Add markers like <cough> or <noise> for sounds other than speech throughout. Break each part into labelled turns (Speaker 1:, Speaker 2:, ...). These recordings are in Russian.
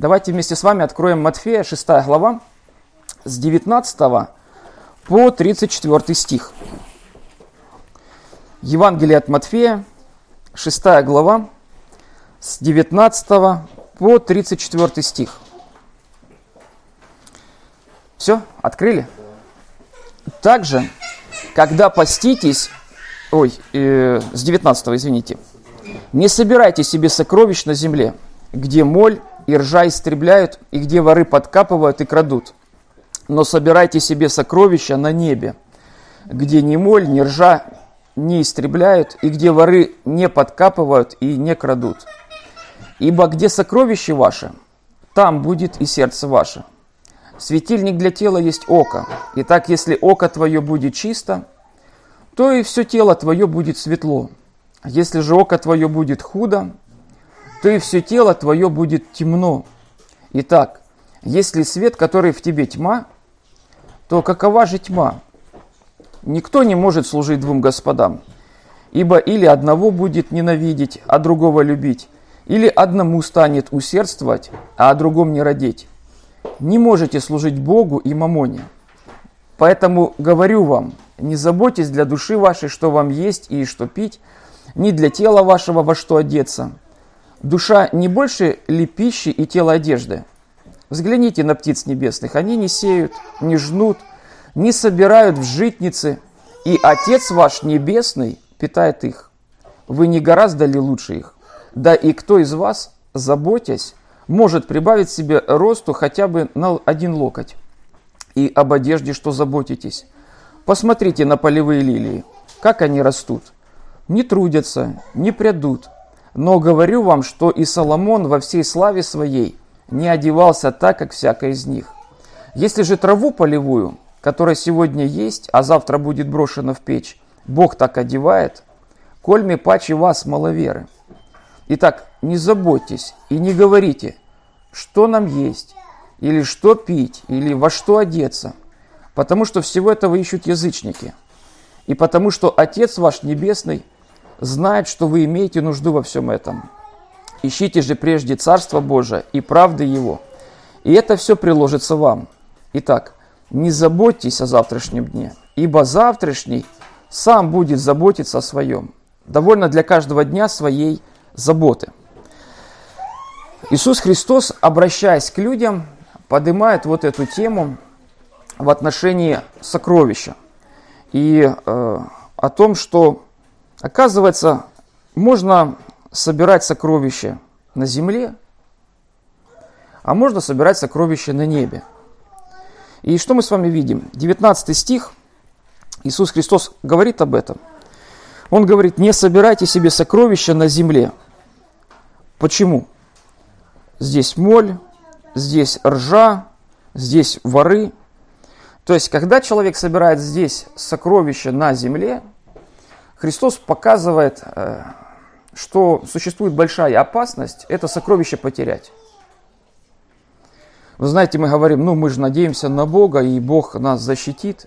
Speaker 1: Давайте вместе с вами откроем Матфея, 6 глава, с 19 по 34 стих. Евангелие от Матфея, 6 глава, с 19 по 34 стих. Все, открыли? Также, когда поститесь, ой, э, с 19, извините, не собирайте себе сокровищ на земле, где моль и ржа истребляют, и где воры подкапывают и крадут. Но собирайте себе сокровища на небе, где ни моль, ни ржа не истребляют, и где воры не подкапывают и не крадут. Ибо где сокровище ваше, там будет и сердце ваше. Светильник для тела есть око. Итак, если око твое будет чисто, то и все тело твое будет светло. Если же око твое будет худо, то и все тело твое будет темно. Итак, если свет, который в тебе тьма, то какова же тьма? Никто не может служить двум господам, ибо или одного будет ненавидеть, а другого любить, или одному станет усердствовать, а о другом не родить. Не можете служить Богу и мамоне. Поэтому говорю вам, не заботьтесь для души вашей, что вам есть и что пить, ни для тела вашего во что одеться. Душа не больше ли пищи и тело одежды? Взгляните на птиц небесных, они не сеют, не жнут, не собирают в житницы, и Отец ваш Небесный питает их. Вы не гораздо ли лучше их? Да и кто из вас, заботясь, может прибавить себе росту хотя бы на один локоть? И об одежде что заботитесь? Посмотрите на полевые лилии, как они растут. Не трудятся, не прядут. Но говорю вам, что и Соломон во всей славе своей не одевался так, как всякая из них. Если же траву полевую, которая сегодня есть, а завтра будет брошена в печь, Бог так одевает, кольми паче вас, маловеры. Итак, не заботьтесь и не говорите, что нам есть, или что пить, или во что одеться, потому что всего этого ищут язычники, и потому что Отец ваш Небесный знает, что вы имеете нужду во всем этом. Ищите же прежде Царство Божие и правды Его, и это все приложится вам. Итак, не заботьтесь о завтрашнем дне, ибо завтрашний сам будет заботиться о своем. Довольно для каждого дня своей заботы. Иисус Христос, обращаясь к людям, поднимает вот эту тему в отношении сокровища и э, о том, что, оказывается, можно собирать сокровища на земле, а можно собирать сокровища на небе. И что мы с вами видим? 19 стих, Иисус Христос говорит об этом. Он говорит, не собирайте себе сокровища на земле. Почему? Здесь моль, здесь ржа, здесь воры. То есть, когда человек собирает здесь сокровища на земле, Христос показывает, э, что существует большая опасность это сокровище потерять. Вы знаете, мы говорим, ну мы же надеемся на Бога, и Бог нас защитит.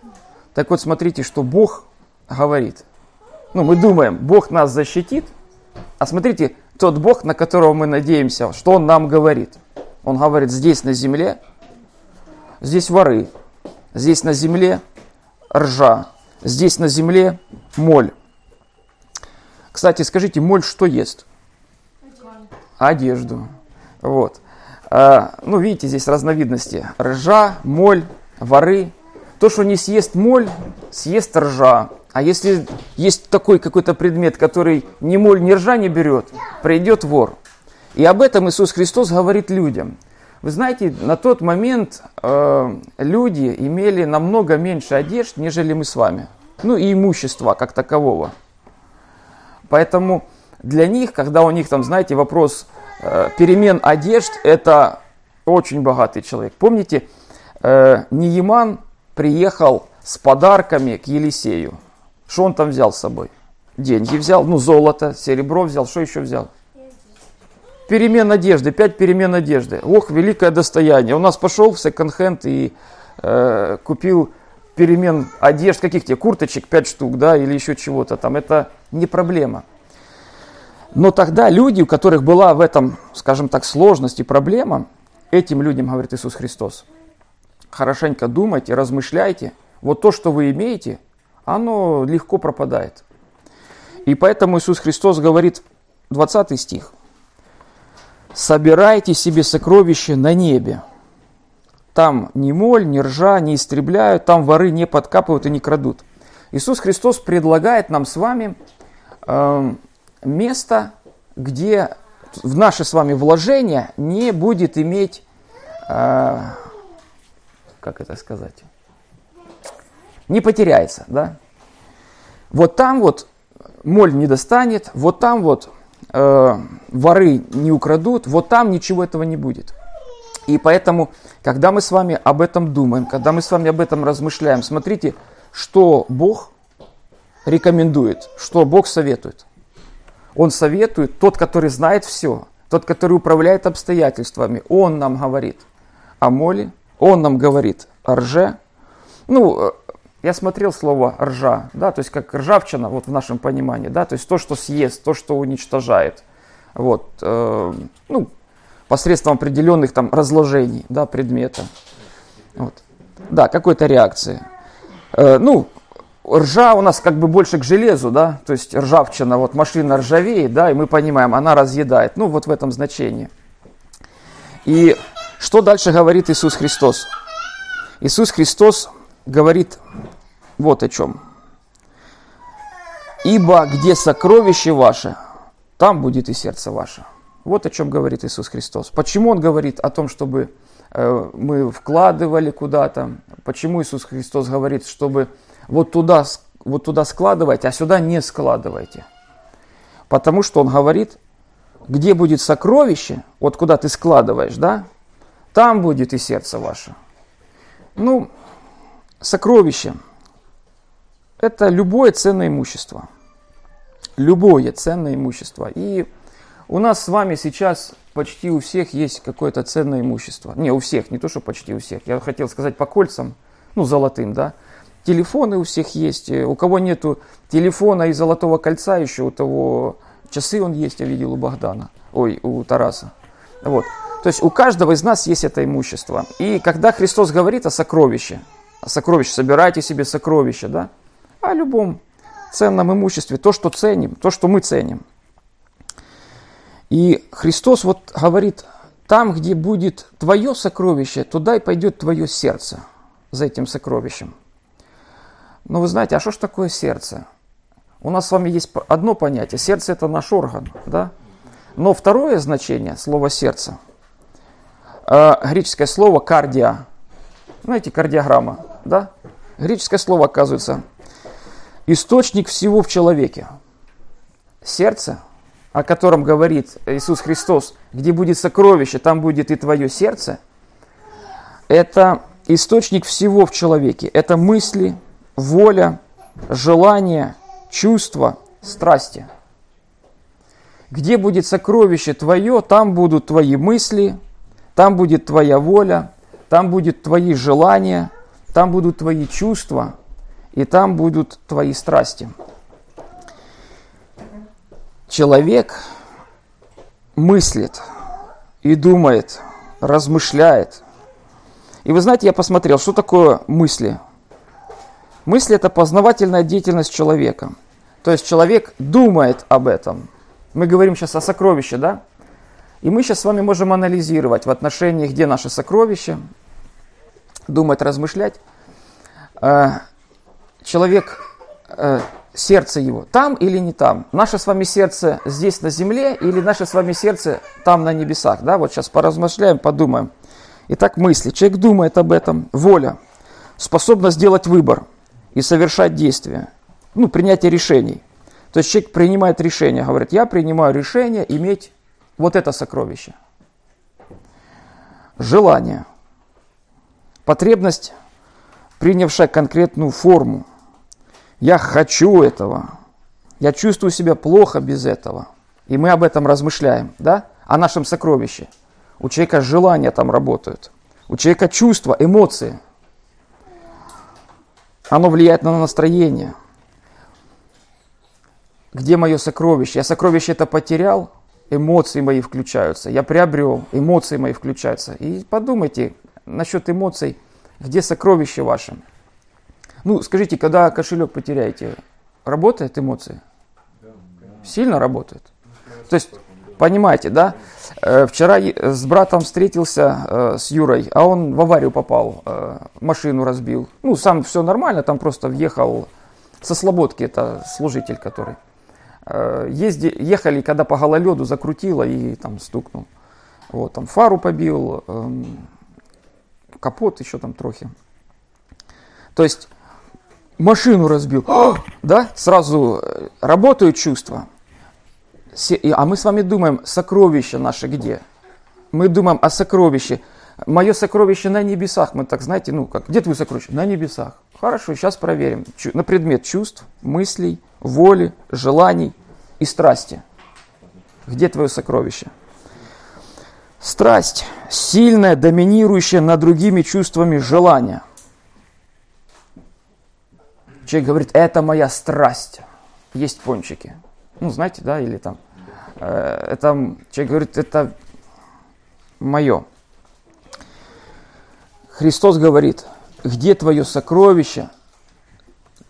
Speaker 1: Так вот, смотрите, что Бог говорит. Ну, мы думаем, Бог нас защитит, а смотрите, тот Бог, на которого мы надеемся, что Он нам говорит. Он говорит, здесь на земле, здесь воры, здесь на земле ржа, здесь на земле моль. Кстати, скажите, моль что ест? Одежду. Вот. А, ну, видите, здесь разновидности. Ржа, моль, воры. То, что не съест моль, съест ржа. А если есть такой какой-то предмет, который ни моль, ни ржа не берет, придет вор. И об этом Иисус Христос говорит людям. Вы знаете, на тот момент э, люди имели намного меньше одежд, нежели мы с вами. Ну и имущества как такового. Поэтому для них, когда у них там, знаете, вопрос Э, перемен одежд – это очень богатый человек. Помните, э, Нееман приехал с подарками к Елисею. Что он там взял с собой? Деньги взял, ну золото, серебро взял, что еще взял? Перемен одежды, пять перемен одежды. Ох, великое достояние. У нас пошел в секонд-хенд и э, купил перемен одежд, каких тебе, курточек пять штук, да, или еще чего-то там. Это не проблема. Но тогда люди, у которых была в этом, скажем так, сложность и проблема, этим людям, говорит Иисус Христос, хорошенько думайте, размышляйте. Вот то, что вы имеете, оно легко пропадает. И поэтому Иисус Христос говорит, 20 стих, «Собирайте себе сокровища на небе, там ни моль, ни ржа не истребляют, там воры не подкапывают и не крадут. Иисус Христос предлагает нам с вами э, место, где в наше с вами вложение не будет иметь, э, как это сказать, не потеряется, да? Вот там вот моль не достанет, вот там вот э, воры не украдут, вот там ничего этого не будет. И поэтому, когда мы с вами об этом думаем, когда мы с вами об этом размышляем, смотрите, что Бог рекомендует, что Бог советует. Он советует, тот, который знает все, тот, который управляет обстоятельствами, он нам говорит о моле, он нам говорит о рже. Ну, э, я смотрел слово ржа, да, то есть как ржавчина, вот в нашем понимании, да, то есть то, что съест, то, что уничтожает. Вот, э, ну, посредством определенных там разложений да, предмета. Вот. Да, какой-то реакции. Э, ну, ржа у нас как бы больше к железу, да, то есть ржавчина, вот машина ржавеет, да, и мы понимаем, она разъедает. Ну, вот в этом значении. И что дальше говорит Иисус Христос? Иисус Христос говорит вот о чем. «Ибо где сокровище ваше, там будет и сердце ваше». Вот о чем говорит Иисус Христос. Почему Он говорит о том, чтобы э, мы вкладывали куда-то? Почему Иисус Христос говорит, чтобы вот туда, вот туда складывать, а сюда не складывайте? Потому что Он говорит, где будет сокровище, вот куда ты складываешь, да, там будет и сердце ваше. Ну, сокровище – это любое ценное имущество. Любое ценное имущество. И у нас с вами сейчас почти у всех есть какое-то ценное имущество. Не, у всех, не то, что почти у всех. Я хотел сказать по кольцам, ну, золотым, да. Телефоны у всех есть. Э, у кого нету телефона и золотого кольца еще, у того часы он есть, я видел у Богдана. Ой, у Тараса. Вот. То есть у каждого из нас есть это имущество. И когда Христос говорит о сокровище, о сокровище, собирайте себе сокровища, да, о любом ценном имуществе, то, что ценим, то, что мы ценим – и Христос вот говорит, там, где будет твое сокровище, туда и пойдет твое сердце за этим сокровищем. Но вы знаете, а что ж такое сердце? У нас с вами есть одно понятие. Сердце – это наш орган, да? Но второе значение слова «сердце» э, греческое слово «кардиа». Знаете, кардиограмма, да? Греческое слово, оказывается, источник всего в человеке. Сердце – о котором говорит Иисус Христос, где будет сокровище, там будет и твое сердце, это источник всего в человеке. Это мысли, воля, желания, чувства, страсти. Где будет сокровище твое, там будут твои мысли, там будет твоя воля, там будут твои желания, там будут твои чувства, и там будут твои страсти человек мыслит и думает, размышляет. И вы знаете, я посмотрел, что такое мысли. Мысли – это познавательная деятельность человека. То есть человек думает об этом. Мы говорим сейчас о сокровище, да? И мы сейчас с вами можем анализировать в отношении, где наше сокровище, думать, размышлять. Э, человек э, сердце его там или не там? Наше с вами сердце здесь на земле или наше с вами сердце там на небесах? Да, вот сейчас поразмышляем, подумаем. Итак, мысли. Человек думает об этом. Воля. Способность сделать выбор и совершать действия. Ну, принятие решений. То есть человек принимает решение, говорит, я принимаю решение иметь вот это сокровище. Желание. Потребность, принявшая конкретную форму – я хочу этого. Я чувствую себя плохо без этого. И мы об этом размышляем, да? О нашем сокровище. У человека желания там работают. У человека чувства, эмоции. Оно влияет на настроение. Где мое сокровище? Я сокровище это потерял, эмоции мои включаются. Я приобрел, эмоции мои включаются. И подумайте насчет эмоций, где сокровище ваше. Ну, скажите, когда кошелек потеряете, работает эмоции? Сильно работает? То есть, понимаете, да? Э, вчера с братом встретился э, с Юрой, а он в аварию попал, э, машину разбил. Ну, сам все нормально, там просто въехал со Слободки, это служитель который. Езди, ехали, когда по гололеду закрутило и там стукнул. Вот, там фару побил, эм, капот еще там трохи. То есть машину разбил, <gasps> да, сразу работают чувства. А мы с вами думаем, сокровище наше где? Мы думаем о сокровище. Мое сокровище на небесах. Мы так, знаете, ну как, где твое сокровище? На небесах. Хорошо, сейчас проверим. На предмет чувств, мыслей, воли, желаний и страсти. Где твое сокровище? Страсть – сильная, доминирующая над другими чувствами желания. Человек говорит, это моя страсть. Есть пончики ну, знаете, да, или там, э, это, человек говорит, это мое. Христос говорит, где твое сокровище,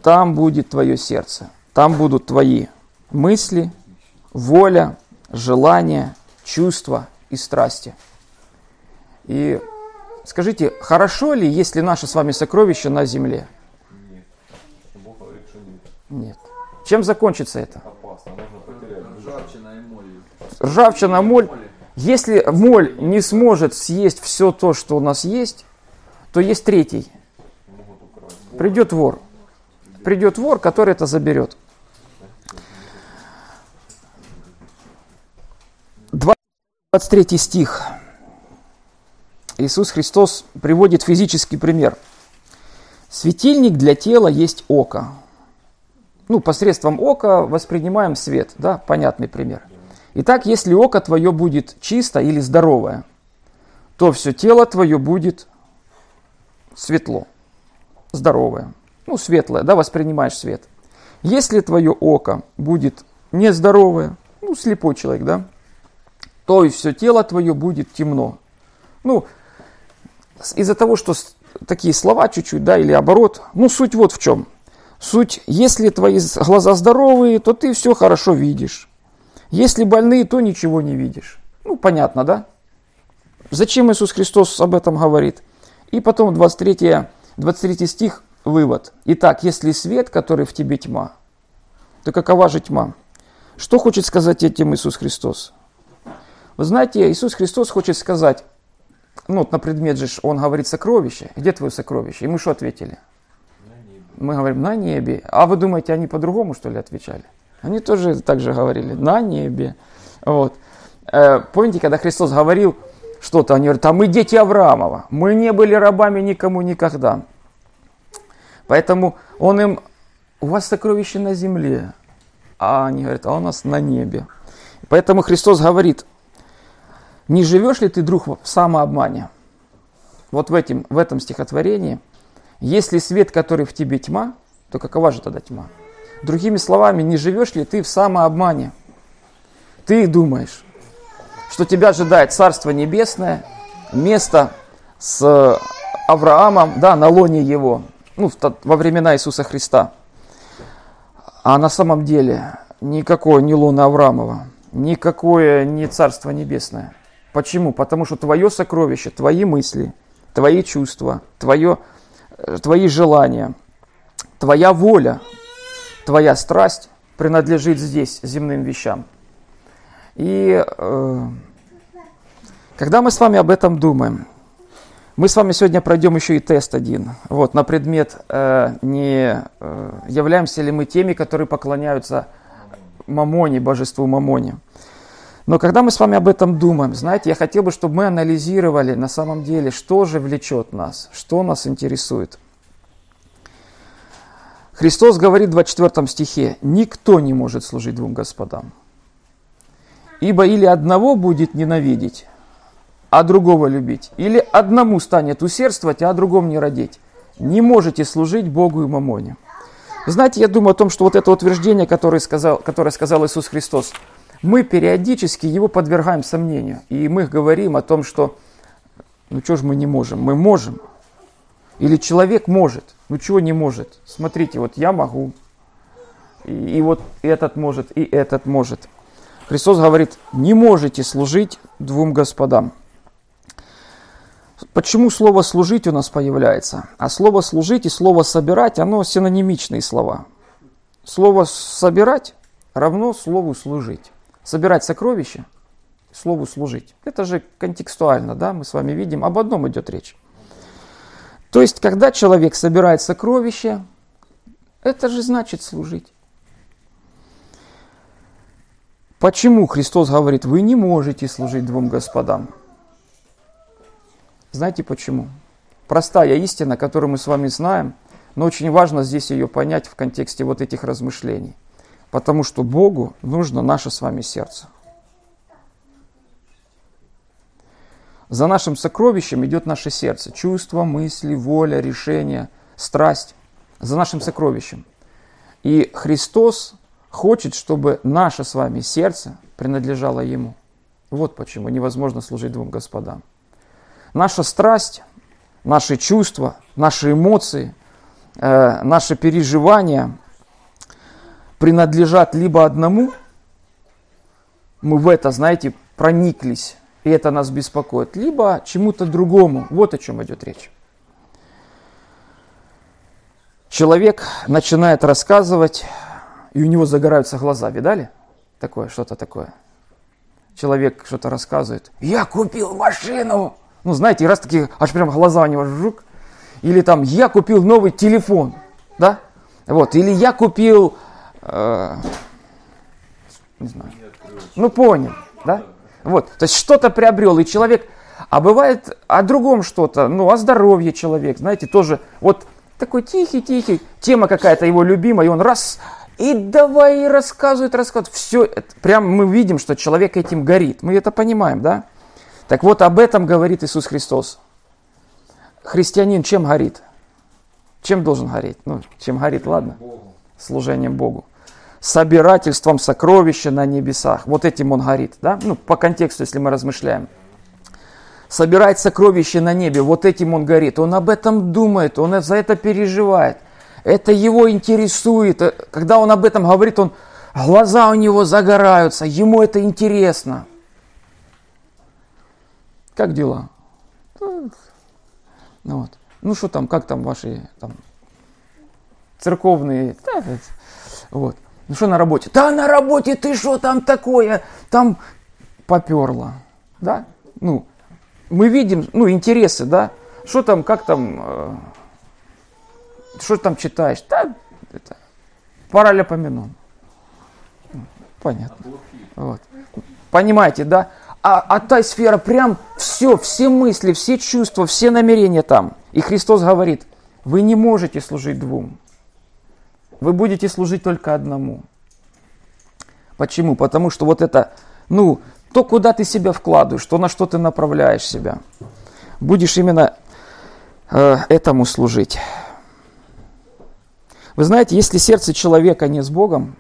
Speaker 1: там будет твое сердце, там будут твои мысли, воля, желания, чувства и страсти. И скажите, хорошо ли, если наше с вами сокровище на земле? Нет. Чем закончится это? ржавчина, моль. Если моль не сможет съесть все то, что у нас есть, то есть третий. Придет вор. Придет вор, который это заберет. 23 стих. Иисус Христос приводит физический пример. Светильник для тела есть око. Ну, посредством ока воспринимаем свет, да, понятный пример. Итак, если око твое будет чисто или здоровое, то все тело твое будет светло, здоровое, ну, светлое, да, воспринимаешь свет. Если твое око будет нездоровое, ну, слепой человек, да, то и все тело твое будет темно. Ну, из-за того, что такие слова чуть-чуть, да, или оборот, ну, суть вот в чем. Суть, если твои глаза здоровые, то ты все хорошо видишь. Если больные, то ничего не видишь. Ну, понятно, да? Зачем Иисус Христос об этом говорит? И потом 23, 23 стих, вывод. Итак, если свет, который в тебе тьма, то какова же тьма? Что хочет сказать этим Иисус Христос? Вы знаете, Иисус Христос хочет сказать, ну, вот на предмет же он говорит сокровище. Где твое сокровище? И мы что ответили? Мы говорим, на небе. А вы думаете, они по-другому, что ли, отвечали? Они тоже так же говорили, на небе. Вот. Э, помните, когда Христос говорил что-то, они говорят, а мы дети Авраамова, мы не были рабами никому никогда. Поэтому он им, у вас сокровище на земле, а они говорят, а у нас на небе. Поэтому Христос говорит, не живешь ли ты, друг, в самообмане? Вот в, этим, в этом стихотворении, если свет, который в тебе тьма, то какова же тогда тьма? Другими словами, не живешь ли ты в самообмане? Ты думаешь, что тебя ожидает Царство Небесное, место с Авраамом, да, на лоне его, ну, во времена Иисуса Христа. А на самом деле никакое не луна Авраамова, никакое не Царство Небесное. Почему? Потому что твое сокровище, твои мысли, твои чувства, твое, э, твои желания, твоя воля, твоя страсть принадлежит здесь, земным вещам. И э, когда мы с вами об этом думаем, мы с вами сегодня пройдем еще и тест один, вот, на предмет, э, не э, являемся ли мы теми, которые поклоняются Мамоне, божеству Мамоне. Но когда мы с вами об этом думаем, знаете, я хотел бы, чтобы мы анализировали на самом деле, что же влечет нас, что нас интересует. Христос говорит в 24 стихе, «Никто не может служить двум господам, ибо или одного будет ненавидеть, а другого любить, или одному станет усердствовать, а о другом не родить. Не можете служить Богу и мамоне». Знаете, я думаю о том, что вот это утверждение, которое сказал, которое сказал Иисус Христос, мы периодически его подвергаем сомнению. И мы говорим о том, что ну что же мы не можем? Мы можем. Или человек может. Ну чего не может? Смотрите, вот я могу. И, и вот этот может, и этот может. Христос говорит, не можете служить двум господам. Почему слово «служить» у нас появляется? А слово «служить» и слово «собирать» оно синонимичные слова. Слово «собирать» равно слову «служить». Собирать сокровища, слову «служить». Это же контекстуально, да, мы с вами видим, об одном идет речь. То есть, когда человек собирает сокровища, это же значит служить. Почему Христос говорит, вы не можете служить двум господам? Знаете почему? Простая истина, которую мы с вами знаем, но очень важно здесь ее понять в контексте вот этих размышлений. Потому что Богу нужно наше с вами сердце. За нашим сокровищем идет наше сердце. Чувство, мысли, воля, решение, страсть. За нашим сокровищем. И Христос хочет, чтобы наше с вами сердце принадлежало Ему. Вот почему невозможно служить двум господам. Наша страсть, наши чувства, наши эмоции, э, наши переживания принадлежат либо одному, мы в это, знаете, прониклись, и это нас беспокоит, либо чему-то другому. Вот о чем идет речь. Человек начинает рассказывать, и у него загораются глаза. Видали? Такое, что-то такое. Человек что-то рассказывает. Я купил машину. Ну, знаете, раз такие, аж прям глаза у него жук. Или там, я купил новый телефон. Да? Вот. Или я купил, э, не знаю. Ну, понял. Да? Вот. То есть что-то приобрел, и человек... А бывает о другом что-то, ну, о здоровье человек, знаете, тоже вот такой тихий-тихий, тема какая-то его любимая, и он раз, и давай рассказывает, рассказывает. Все, прям мы видим, что человек этим горит. Мы это понимаем, да? Так вот, об этом говорит Иисус Христос. Христианин чем горит? Чем должен гореть? Ну, чем горит, ладно? Служением Богу. Собирательством сокровища на небесах. Вот этим он горит, да? Ну, по контексту, если мы размышляем. Собирать сокровища на небе, вот этим он горит. Он об этом думает, он за это переживает. Это его интересует. Когда он об этом говорит, он, глаза у него загораются, ему это интересно. Как дела? Ну вот. Ну что там, как там ваши там, церковные? Вот. Ну что на работе? Да на работе ты что там такое? Там поперло. Да? Ну, мы видим, ну, интересы, да? Что там, как там, э, что там читаешь? Да, это, параллелопоменон. Понятно. Вот. Понимаете, да? а, а та сфера прям все, все мысли, все чувства, все намерения там. И Христос говорит, вы не можете служить двум. Вы будете служить только одному. Почему? Потому что вот это, ну, то, куда ты себя вкладываешь, то, на что ты направляешь себя, будешь именно э, этому служить. Вы знаете, если сердце человека не с Богом,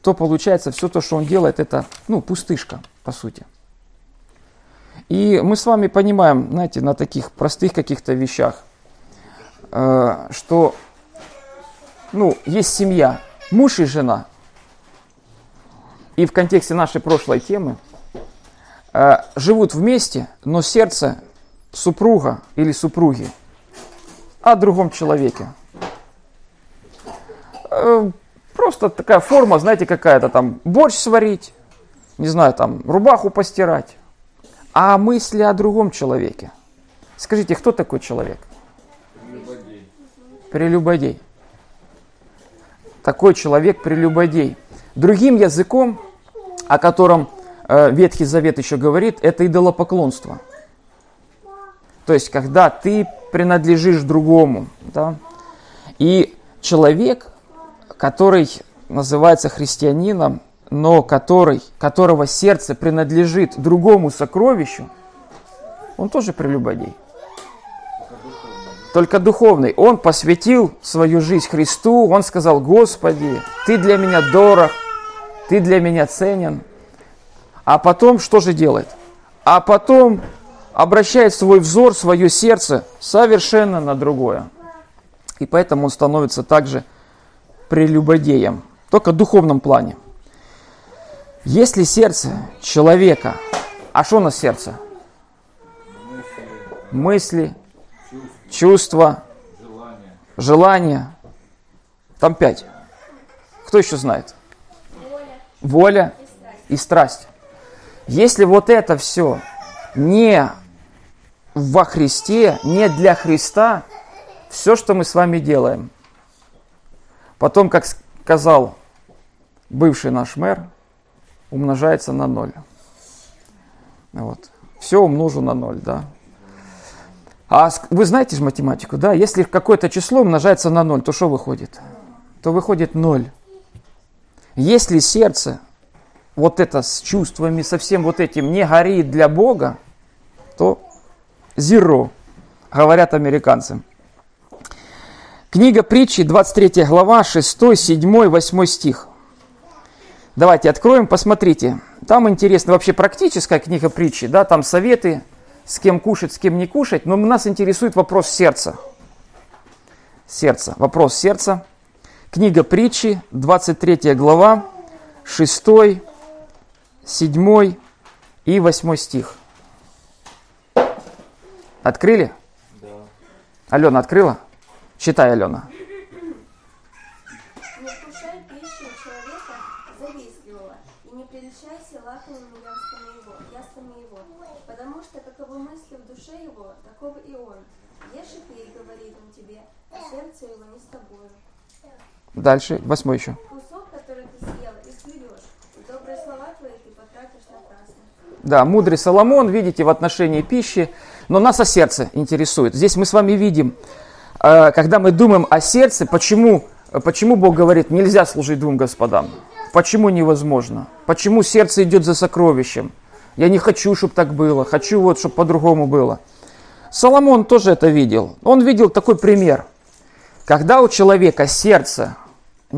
Speaker 1: то получается все то, что он делает, это, ну, пустышка, по сути. И мы с вами понимаем, знаете, на таких простых каких-то вещах, э, что ну, есть семья, муж и жена. И в контексте нашей прошлой темы э, живут вместе, но сердце супруга или супруги о другом человеке. Э, просто такая форма, знаете, какая-то там борщ сварить, не знаю, там рубаху постирать а мысли о другом человеке. Скажите, кто такой человек? Прелюбодей. Прелюбодей. Такой человек прелюбодей. Другим языком, о котором э, Ветхий Завет еще говорит, это идолопоклонство. То есть, когда ты принадлежишь другому. Да? И человек, который называется христианином, но который, которого сердце принадлежит другому сокровищу, он тоже прелюбодей. Только духовный. Он посвятил свою жизнь Христу, он сказал, Господи, Ты для меня дорог, ты для меня ценен. А потом что же делает? А потом обращает свой взор, свое сердце совершенно на другое. И поэтому он становится также прелюбодеем, только в духовном плане. Если сердце человека, а что у нас сердце? Мысли, чувства, желания. Там пять. Кто еще знает? Воля и страсть. Если вот это все не во Христе, не для Христа, все, что мы с вами делаем. Потом, как сказал бывший наш мэр, умножается на ноль. Вот. Все умножу на ноль, да. А вы знаете же математику, да? Если какое-то число умножается на ноль, то что выходит? То выходит ноль. Если сердце вот это с чувствами, со всем вот этим не горит для Бога, то zero, говорят американцы. Книга притчи, 23 глава, 6, 7, 8 стих. Давайте откроем, посмотрите. Там интересно вообще практическая книга притчи, да, там советы, с кем кушать, с кем не кушать, но нас интересует вопрос сердца. Сердце, вопрос сердца. Книга притчи, 23 глава, 6, 7 и 8 стих. Открыли? Да. Алена открыла? Читай, Алена.
Speaker 2: Не вкушай пищу человека завистливого, и не прельщайся лакомыми яствами его, яствами его, потому что каковы мысли в душе его, таков и он. Ешь и пей, говорит он тебе, а сердце его не с тобою.
Speaker 1: Дальше, восьмой еще.
Speaker 2: Кусок, который ты съел, и сплюешь, и добрые слова твои ты потратишь напрасно.
Speaker 1: Да, мудрый Соломон, видите, в отношении пищи, но нас о сердце интересует. Здесь мы с вами видим, э, когда мы думаем о сердце, почему, почему Бог говорит, нельзя служить двум господам? Почему невозможно? Почему сердце идет за сокровищем? Я не хочу, чтобы так было, хочу вот, чтобы по-другому было. Соломон тоже это видел. Он видел такой пример. Когда у человека сердце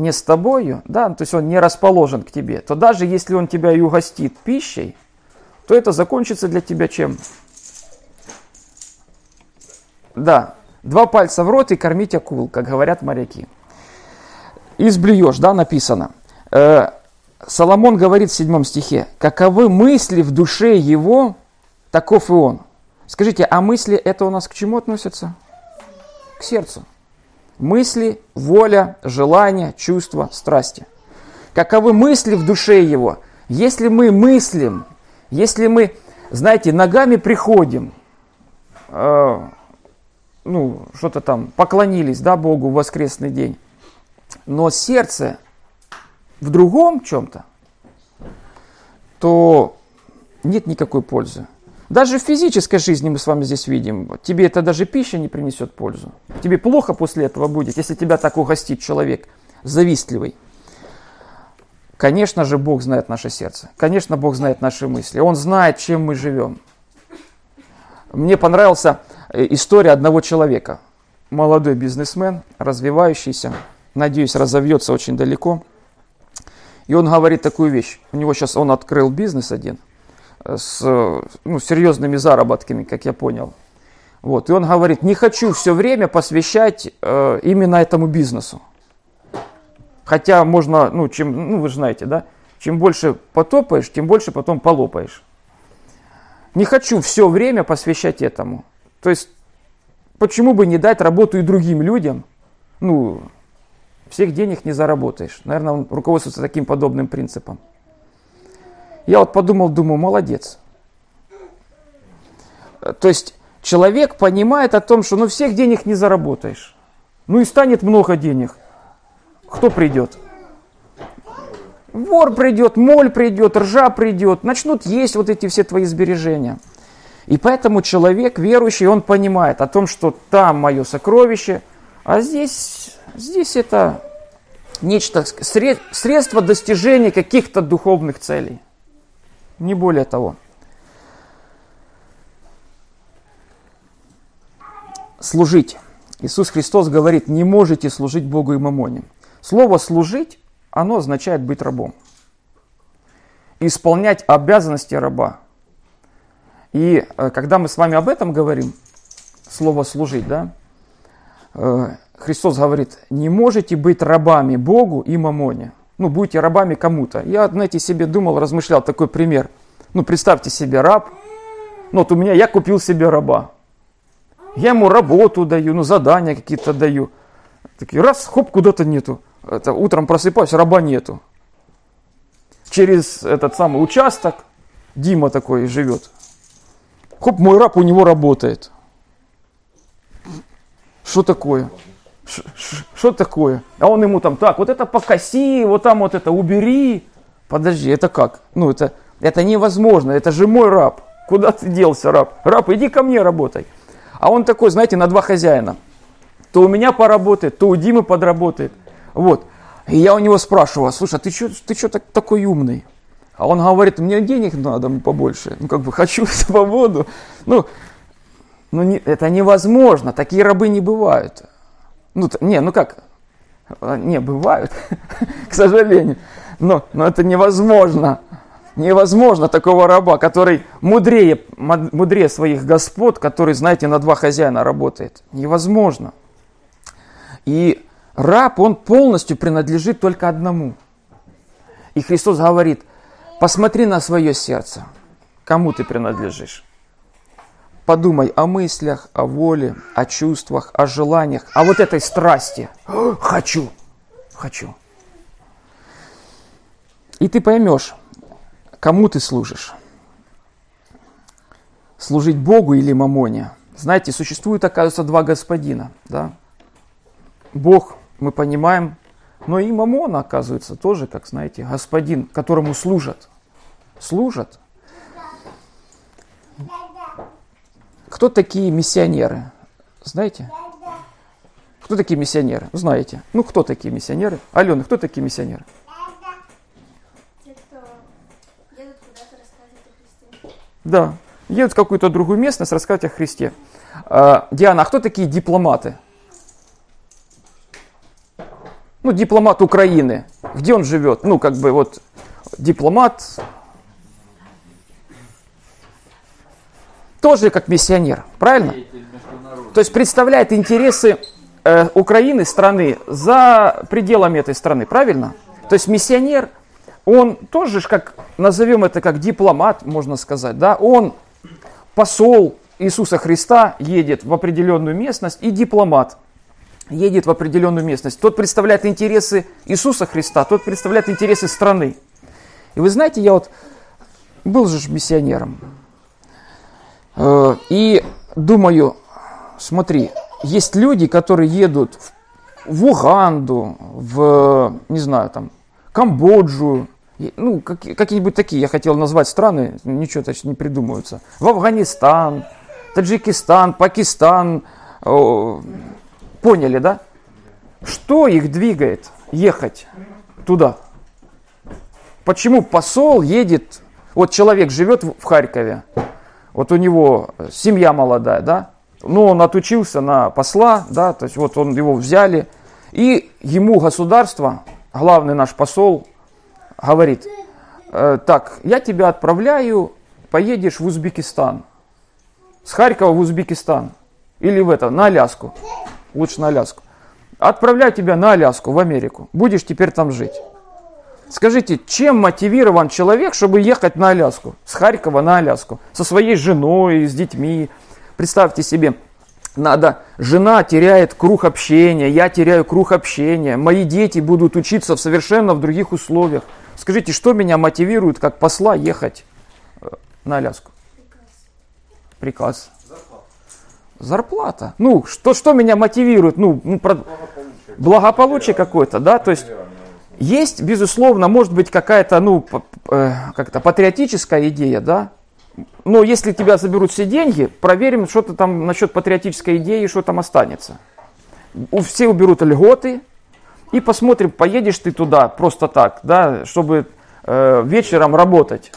Speaker 1: не с тобою, да, то есть он не расположен к тебе, то даже если он тебя и угостит пищей, то это закончится для тебя чем? Да, два пальца в рот и кормить акул, как говорят моряки. Изблюешь, да, написано. Э, Соломон говорит в седьмом стихе, каковы мысли в душе его, таков и он. Скажите, а мысли это у нас к чему относятся? К сердцу. Мысли, воля, желания, чувства, страсти. Каковы мысли в душе его? Если мы мыслим, если мы, знаете, ногами приходим, э, ну, что-то там, поклонились, да, Богу в воскресный день, но сердце в другом чем-то, то нет никакой пользы. Даже в физической жизни мы с вами здесь видим, тебе это даже пища не принесет пользу. Тебе плохо после этого будет, если тебя так угостит человек завистливый. Конечно же, Бог знает наше сердце. Конечно, Бог знает наши мысли. Он знает, чем мы живем. Мне понравился э, история одного человека. Молодой бизнесмен, развивающийся, надеюсь, разовьется очень далеко. И он говорит такую вещь. У него сейчас, он открыл бизнес один с ну, серьезными заработками, как я понял. Вот. И он говорит, не хочу все время посвящать э, именно этому бизнесу. Хотя можно, ну, чем, ну, вы же знаете, да, чем больше потопаешь, тем больше потом полопаешь. Не хочу все время посвящать этому. То есть, почему бы не дать работу и другим людям? Ну, всех денег не заработаешь. Наверное, он руководствуется таким подобным принципом. Я вот подумал, думаю, молодец. То есть, человек понимает о том, что ну всех денег не заработаешь. Ну и станет много денег – кто придет? Вор придет, моль придет, ржа придет, начнут есть вот эти все твои сбережения. И поэтому человек верующий, он понимает о том, что там мое сокровище, а здесь, здесь это нечто, средство достижения каких-то духовных целей. Не более того. Служить. Иисус Христос говорит, не можете служить Богу и мамоне. Слово «служить», оно означает быть рабом. исполнять обязанности раба. И э, когда мы с вами об этом говорим, слово служить, да, э, Христос говорит, не можете быть рабами Богу и мамоне. Ну, будете рабами кому-то. Я, знаете, себе думал, размышлял такой пример. Ну, представьте себе раб. Ну, вот у меня, я купил себе раба. Я ему работу даю, ну, задания какие-то даю. Такие, раз, хоп, куда-то нету. Это, утром просыпаюсь, раба нету. Через этот самый участок Дима такой живет. Хоп, мой раб у него работает. Что такое? Что такое? А он ему там, так, вот это покоси, вот там вот это убери. Подожди, это как? Ну, это, это невозможно, это же мой раб. Куда ты делся, раб? Раб, иди ко мне работай. А он такой, знаете, на два хозяина. То у меня поработает, то у Димы подработает. Вот. И я у него спрашиваю, слушай, а ты что ты чё так, такой умный? А он говорит, мне денег надо побольше. Ну, как бы, хочу <laughs> свободу. Ну, ну не, это невозможно, такие рабы не бывают. Ну, не, ну как? А, не, бывают, <laughs> к сожалению. Но, но это невозможно. Невозможно такого раба, который мудрее, мудрее своих господ, который, знаете, на два хозяина работает. Невозможно. И раб, он полностью принадлежит только одному. И Христос говорит, посмотри на свое сердце, кому ты принадлежишь. Подумай о мыслях, о воле, о чувствах, о желаниях, о вот этой страсти. <gasps> Хочу, хочу. И ты поймешь, кому ты служишь. Служить Богу или Мамоне. Знаете, существует, оказывается, два господина. Да? Бог, мы понимаем, но и Мамона, оказывается, тоже, как знаете, господин, которому служат. Служат. Кто такие миссионеры? Знаете? Кто такие миссионеры? Знаете. Ну, кто такие миссионеры? Алена, кто такие миссионеры? Да. Едут в какую-то другую местность рассказывать о Христе. А, Диана, а кто такие дипломаты? Ну, дипломат Украины. Где он живет? Ну, как бы вот дипломат тоже как миссионер, правильно? То есть представляет интересы э, Украины, страны, за пределами этой страны, правильно? То есть миссионер, он тоже, как назовем это как дипломат, можно сказать, да, он посол Иисуса Христа едет в определенную местность и дипломат едет в определенную местность. Тот представляет интересы Иисуса Христа, тот представляет интересы страны. И вы знаете, я вот был же миссионером. Э, и думаю, смотри, есть люди, которые едут в, Уганду, в, не знаю, там, Камбоджу, ну, как, какие-нибудь такие, я хотел назвать страны, ничего точно не придумываются. В Афганистан, Таджикистан, Пакистан. Поняли, да? Что их двигает ехать туда? Почему посол едет, вот человек живет в Харькове, вот у него семья молодая, да, ну, он отучился на посла, да, то есть вот он его взяли, и ему государство, главный наш посол, говорит, э, так, я тебя отправляю, поедешь в Узбекистан, с Харькова в Узбекистан, или в это, на Аляску, лучше на Аляску. Отправляю тебя на Аляску, в Америку, будешь теперь там жить. Скажите, чем мотивирован человек, чтобы ехать на Аляску, с Харькова на Аляску, со своей женой, с детьми? Представьте себе, надо, жена теряет круг общения, я теряю круг общения, мои дети будут учиться в совершенно в других условиях. Скажите, что меня мотивирует как посла ехать э, на Аляску? Приказ. Зарплата. Зарплата. Ну, что, что меня мотивирует? Ну, ну про... благополучие, благополучие какое-то, да? То есть есть, безусловно, может быть какая-то, ну, э, как-то патриотическая идея, да? Но если тебя заберут все деньги, проверим, что то там насчет патриотической идеи, что там останется. Все уберут льготы, и посмотрим, поедешь ты туда просто так, да, чтобы э, вечером работать,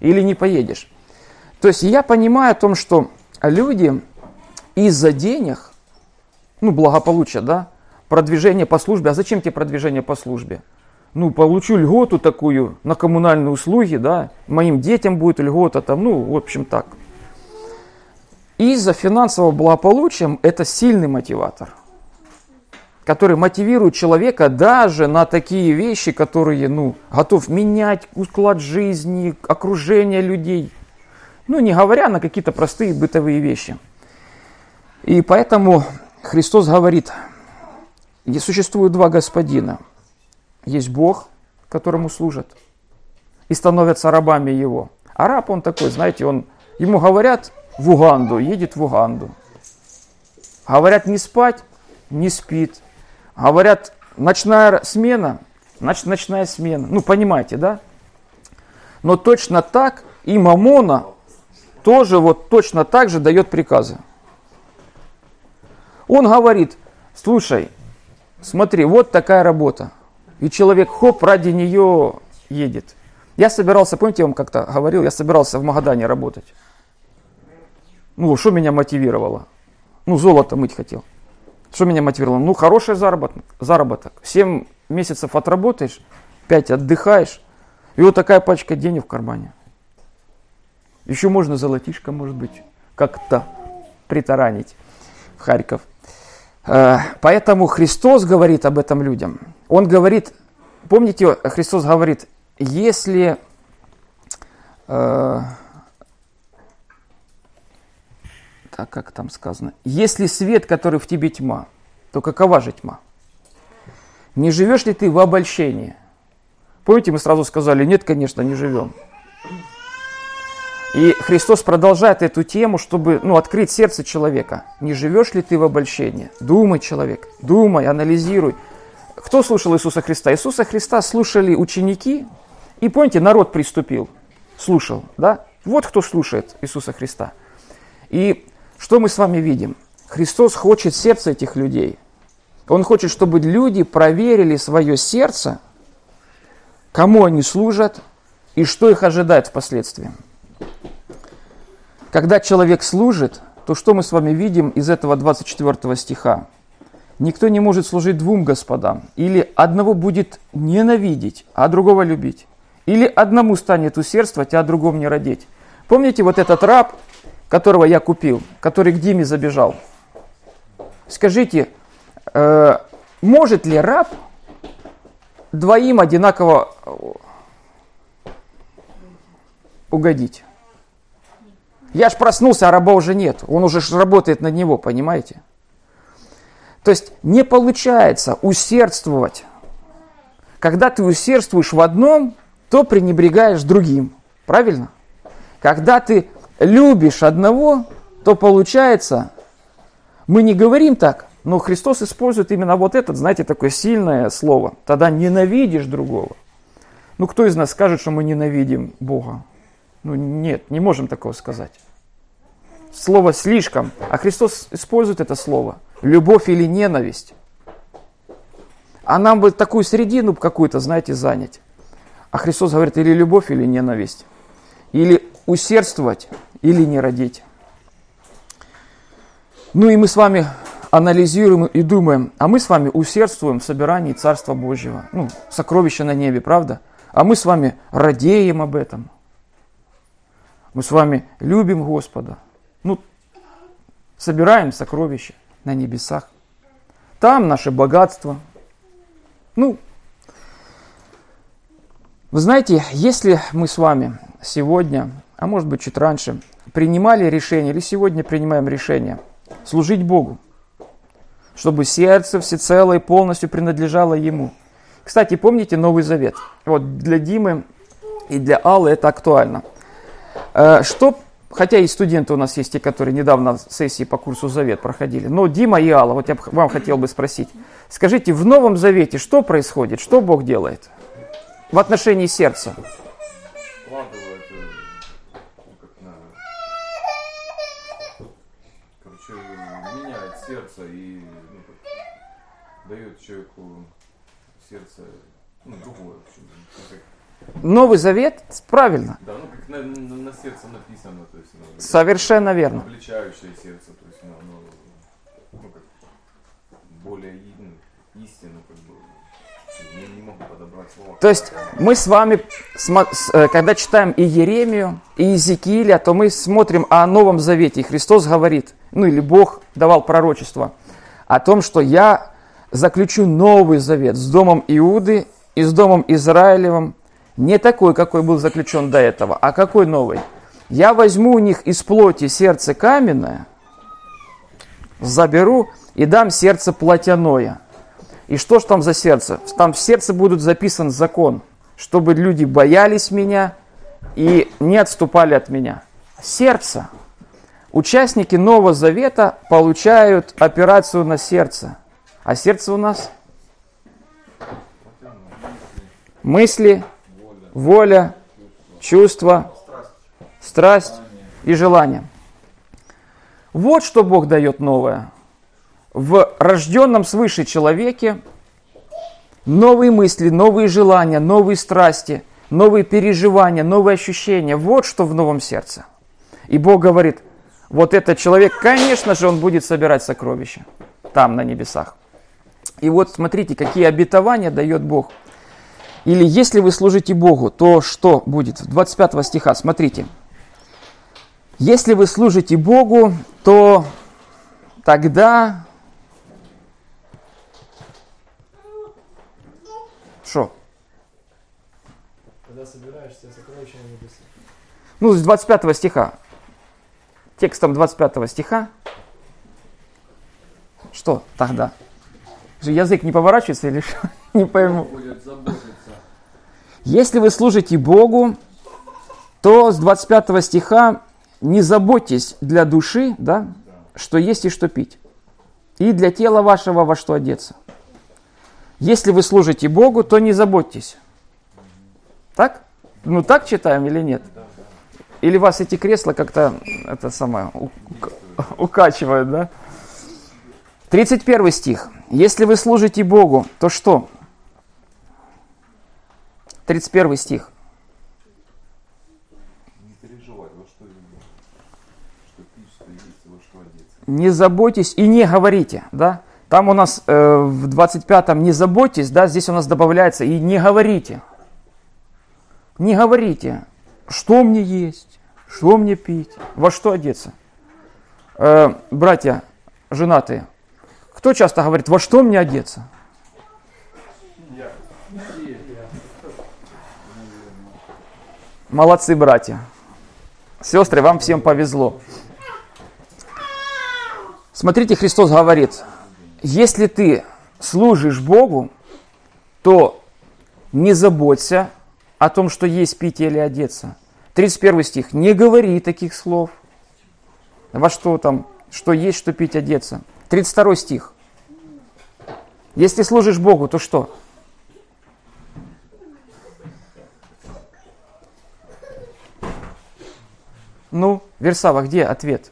Speaker 1: или не поедешь. То есть я понимаю о том, что люди из-за денег, ну, благополучия, да, продвижение по службе. А зачем тебе продвижение по службе? ну, получу льготу такую на коммунальные услуги, да, моим детям будет льгота там, ну, в общем так. Из-за финансового благополучия это сильный мотиватор, который мотивирует человека даже на такие вещи, которые, ну, готов менять уклад жизни, окружение людей, ну, не говоря на какие-то простые бытовые вещи. И поэтому Христос говорит, существует два господина. Есть Бог, которому служат, и становятся рабами Его. А раб он такой, знаете, он, ему говорят в Уганду, едет в Уганду. Говорят не спать, не спит. Говорят ночная смена, значит ночная смена. Ну, понимаете, да? Но точно так и Мамона тоже вот точно так же дает приказы. Он говорит, слушай, смотри, вот такая работа. И человек, хоп, ради нее едет. Я собирался, помните, я вам как-то говорил, я собирался в Магадане работать. Ну, что меня мотивировало? Ну, золото мыть хотел. Что меня мотивировало? Ну, хороший заработок. заработок. 7 месяцев отработаешь, 5 отдыхаешь, и вот такая пачка денег в кармане. Еще можно золотишко, может быть, как-то притаранить в Харьков. Э, поэтому Христос говорит об этом людям. Он говорит, помните, Христос говорит, если э, так как там сказано, если свет, который в тебе тьма, то какова же тьма? Не живешь ли ты в обольщении? Помните, мы сразу сказали, нет, конечно, не живем. И Христос продолжает эту тему, чтобы ну, открыть сердце человека. Не живешь ли ты в обольщении? Думай, человек, думай, анализируй. Кто слушал Иисуса Христа? Иисуса Христа слушали ученики, и помните, народ приступил, слушал, да? Вот кто слушает Иисуса Христа. И что мы с вами видим? Христос хочет сердце этих людей. Он хочет, чтобы люди проверили свое сердце, кому они служат и что их ожидает впоследствии. Когда человек служит, то что мы с вами видим из этого 24 стиха? Никто не может служить двум господам. Или одного будет ненавидеть, а другого любить. Или одному станет усердствовать, а другому не родить. Помните вот этот раб, которого я купил, который к Диме забежал? Скажите, э, может ли раб двоим одинаково угодить? Я ж проснулся, а раба уже нет. Он уже работает на него, понимаете? То есть не получается усердствовать. Когда ты усердствуешь в одном, то пренебрегаешь другим. Правильно? Когда ты любишь одного, то получается, мы не говорим так, но Христос использует именно вот это, знаете, такое сильное слово. Тогда ненавидишь другого. Ну, кто из нас скажет, что мы ненавидим Бога? Ну, нет, не можем такого сказать слово слишком, а Христос использует это слово. Любовь или ненависть. А нам бы такую середину какую-то, знаете, занять. А Христос говорит, или любовь, или ненависть. Или усердствовать, или не родить. Ну и мы с вами анализируем и думаем, а мы с вами усердствуем в собирании Царства Божьего. Ну, сокровища на небе, правда? А мы с вами радеем об этом. Мы с вами любим Господа. Ну, собираем сокровища на небесах. Там наше богатство. Ну, вы знаете, если мы с вами сегодня, а может быть чуть раньше, принимали решение, или сегодня принимаем решение служить Богу, чтобы сердце всецело и полностью принадлежало Ему. Кстати, помните Новый Завет? Вот для Димы и для Аллы это актуально. Э, что Хотя и студенты у нас есть те, которые недавно сессии по курсу Завет проходили. Но Дима и Алла, вот я вам хотел бы спросить. Скажите, в Новом Завете что происходит? Что Бог делает в отношении сердца?
Speaker 3: Сердце и ну, как, дает человеку сердце ну, другое.
Speaker 1: Новый Завет, правильно.
Speaker 3: Да, ну на, на, на сердце написано, то есть. Ну,
Speaker 1: Совершенно верно.
Speaker 3: Обличающее сердце, то есть, ну, оно, ну, как более ну, истину, как бы. Я не могу подобрать слова.
Speaker 1: То есть мы с вами, э, когда читаем и Еремию, и Иезекииля, то мы смотрим о Новом Завете. И Христос говорит, ну или Бог давал пророчество о том, что я заключу новый завет с домом Иуды и с домом Израилевым, не такой, какой был заключен до этого, а какой новый? Я возьму у них из плоти сердце каменное, заберу и дам сердце плотяное. И что ж там за сердце? Там в сердце будет записан закон, чтобы люди боялись меня и не отступали от меня. Сердце. Участники Нового Завета получают операцию на сердце. А сердце у нас мысли, воля, чувства, страсть и желание. Вот что Бог дает новое. В рожденном свыше человеке новые мысли, новые желания, новые страсти, новые переживания, новые ощущения. Вот что в новом сердце. И Бог говорит, вот этот человек, конечно же, он будет собирать сокровища там, на небесах. И вот смотрите, какие обетования дает Бог. Или если вы служите Богу, то что будет? 25 стиха, смотрите. Если вы служите Богу, то тогда... Что?
Speaker 4: Когда собираешься сокровища на небесах.
Speaker 1: Ну, с 25 стиха. Текстом 25 стиха. Что тогда? Язык не поворачивается или <laughs> что? Не пойму.
Speaker 3: Будет заботиться.
Speaker 1: Если вы служите Богу, то с 25 стиха не заботьтесь для души, да, что есть и что пить. И для тела вашего во что одеться. Если вы служите Богу, то не заботьтесь. Так? Ну так читаем или нет? Или вас эти кресла как-то это самое у- ука- укачивают, да? 31 стих. Если вы служите Богу, то что? 31 стих.
Speaker 3: не
Speaker 1: заботьтесь и не говорите, да? Там у нас э, в 25-м не заботьтесь, да, здесь у нас добавляется и не говорите. Не говорите, что мне есть, что мне пить, во что одеться. Э, братья женатые, кто часто говорит, во что мне одеться? Молодцы, братья. Сестры, вам всем повезло. Смотрите, Христос говорит, если ты служишь Богу, то не заботься о том, что есть пить или одеться. 31 стих. Не говори таких слов. Во что там, что есть, что пить, одеться. 32 стих. Если служишь Богу, то что? Ну, Версава, где ответ?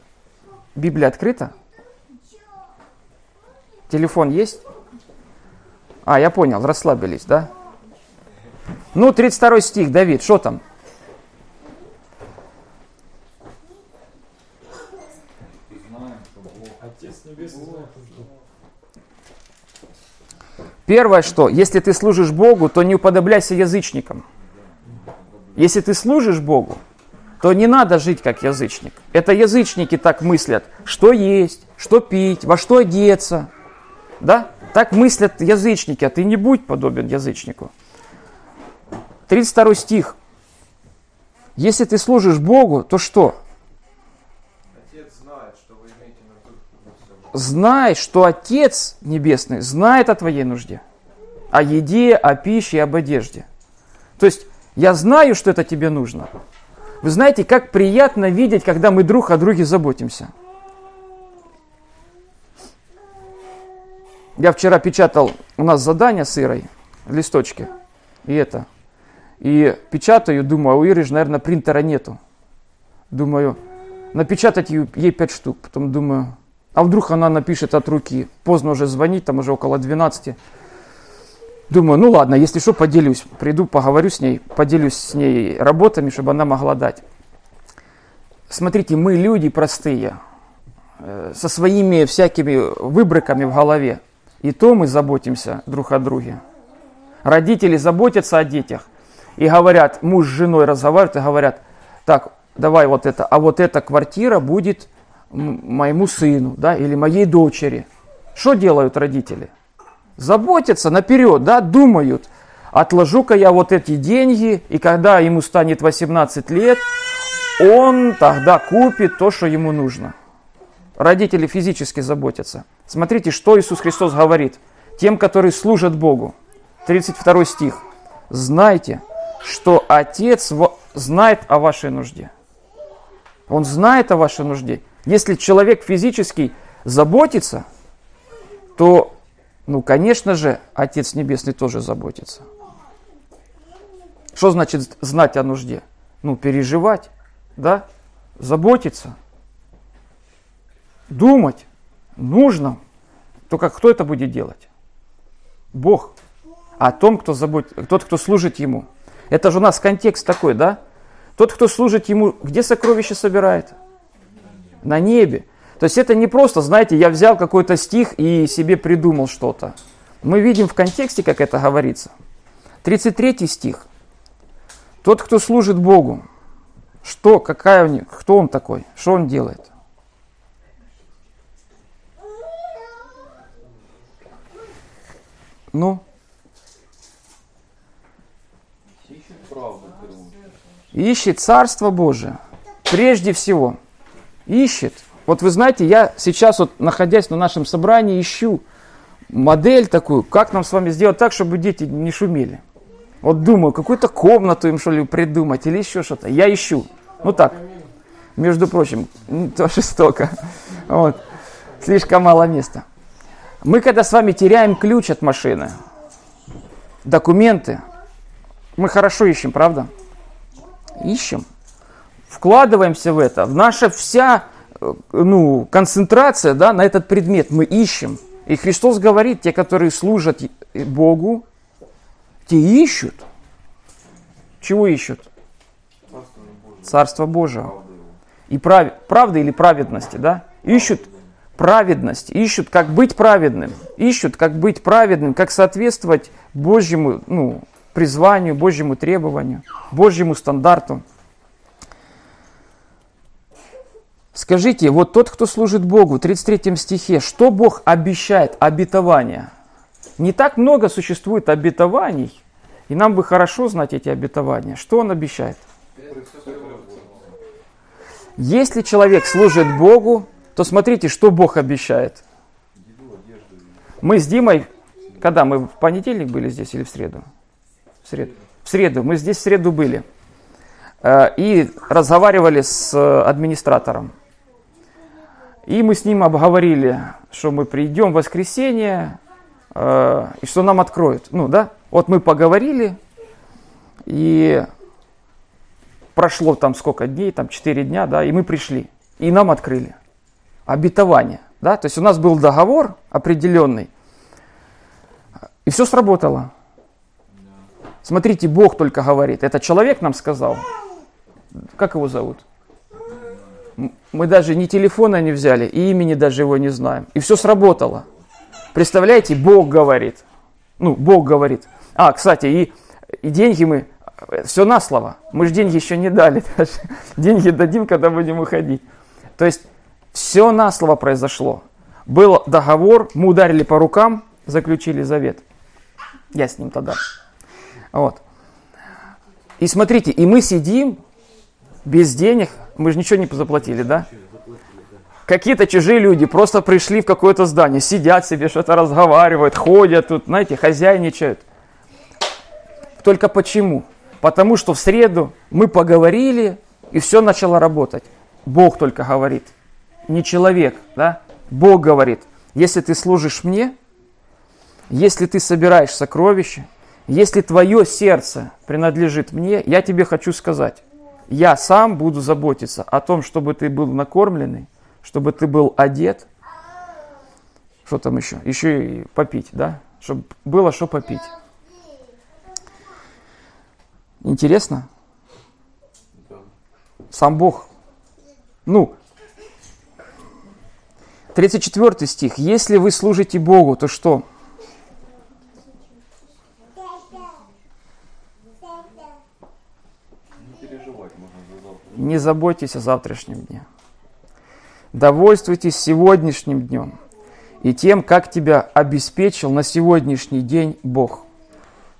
Speaker 1: Библия открыта? Телефон есть? А, я понял, расслабились, да? Ну, 32 стих, Давид, что там? Первое, что, если ты служишь Богу, то не уподобляйся язычникам. Если ты служишь Богу, то не надо жить как язычник. Это язычники так мыслят, что есть, что пить, во что одеться. Да? Так мыслят язычники, а ты не будь подобен язычнику. 32 стих. Если ты служишь Богу, то что? Знай, что Отец Небесный знает о твоей нужде. О еде, о пище, об одежде. То есть, я знаю, что это тебе нужно. Вы знаете, как приятно видеть, когда мы друг о друге заботимся. Я вчера печатал у нас задание с Ирой, листочки, и это. И печатаю, думаю, а у Иры же, наверное, принтера нету. Думаю, напечатать ей пять штук. Потом думаю, а вдруг она напишет от руки. Поздно уже звонить, там уже около 12. Думаю, ну ладно, если что, поделюсь. Приду, поговорю с ней, поделюсь с ней работами, чтобы она могла дать. Смотрите, мы люди простые, э, со своими всякими выбрыками в голове. И то мы заботимся друг о друге. Родители заботятся о детях и говорят, муж с женой разговаривают и говорят, так, давай вот это, а вот эта квартира будет моему сыну, да, или моей дочери. Что делают родители? Заботятся наперед, да, думают, отложу-ка я вот эти деньги, и когда ему станет 18 лет, он тогда купит то, что ему нужно. Родители физически заботятся. Смотрите, что Иисус Христос говорит тем, которые служат Богу. 32 стих. Знайте, что Отец знает о вашей нужде. Он знает о вашей нужде. Если человек физически заботится, то, ну, конечно же, Отец Небесный тоже заботится. Что значит знать о нужде? Ну, переживать, да, заботиться, думать нужно. Только кто это будет делать? Бог. О том, кто забот... тот, кто служит Ему. Это же у нас контекст такой, да? Тот, кто служит Ему, где сокровища собирает? На небе. То есть это не просто, знаете, я взял какой-то стих и себе придумал что-то. Мы видим в контексте, как это говорится. 33 стих. Тот, кто служит Богу, что, какая у них, кто он такой, что он делает? Ну? Ищет Царство Божие. Прежде всего. Ищет. Вот вы знаете, я сейчас, вот, находясь на нашем собрании, ищу модель такую, как нам с вами сделать так, чтобы дети не шумели. Вот думаю, какую-то комнату им что ли придумать или еще что-то. Я ищу. Ну так, между прочим, <laughs> то жестоко. Вот. Слишком мало места. Мы когда с вами теряем ключ от машины, документы, мы хорошо ищем, правда? Ищем. Вкладываемся в это. Наша вся ну, концентрация да, на этот предмет мы ищем. И Христос говорит, те, которые служат Богу, те ищут. Чего ищут? Царство Божие. И прав... правды или праведности, да? Ищут праведность, ищут, как быть праведным, ищут, как быть праведным, как соответствовать Божьему ну, призванию, Божьему требованию, Божьему стандарту. Скажите, вот тот, кто служит Богу, в 33 стихе, что Бог обещает? Обетование. Не так много существует обетований, и нам бы хорошо знать эти обетования. Что Он обещает? Если человек служит Богу, то смотрите, что Бог обещает. Мы с Димой, когда мы в понедельник были здесь или в среду? В среду. В среду. Мы здесь в среду были. Э, и разговаривали с администратором. И мы с ним обговорили, что мы придем в воскресенье, э, и что нам откроют. Ну, да? Вот мы поговорили, и прошло там сколько дней, там 4 дня, да, и мы пришли. И нам открыли обетование. Да? То есть у нас был договор определенный, и все сработало. Смотрите, Бог только говорит. Это человек нам сказал. Как его зовут? Мы даже ни телефона не взяли, и имени даже его не знаем. И все сработало. Представляете, Бог говорит. Ну, Бог говорит. А, кстати, и, и деньги мы, все на слово. Мы же деньги еще не дали <laughs> даже. Деньги дадим, когда будем уходить. То есть все на слово произошло. Был договор, мы ударили по рукам, заключили завет. Я с ним тогда. Вот. И смотрите, и мы сидим без денег, мы же ничего не заплатили, да? Какие-то чужие люди просто пришли в какое-то здание, сидят себе, что-то разговаривают, ходят тут, знаете, хозяйничают. Только почему? Потому что в среду мы поговорили, и все начало работать. Бог только говорит не человек, да? Бог говорит, если ты служишь мне, если ты собираешь сокровища, если твое сердце принадлежит мне, я тебе хочу сказать, я сам буду заботиться о том, чтобы ты был накормленный, чтобы ты был одет, что там еще? Еще и попить, да? Чтобы было что попить. Интересно? Сам Бог. Ну, 34 стих. Если вы служите Богу, то что?
Speaker 3: можно за завтра.
Speaker 1: Не заботьтесь о завтрашнем дне. Довольствуйтесь сегодняшним днем и тем, как тебя обеспечил на сегодняшний день Бог.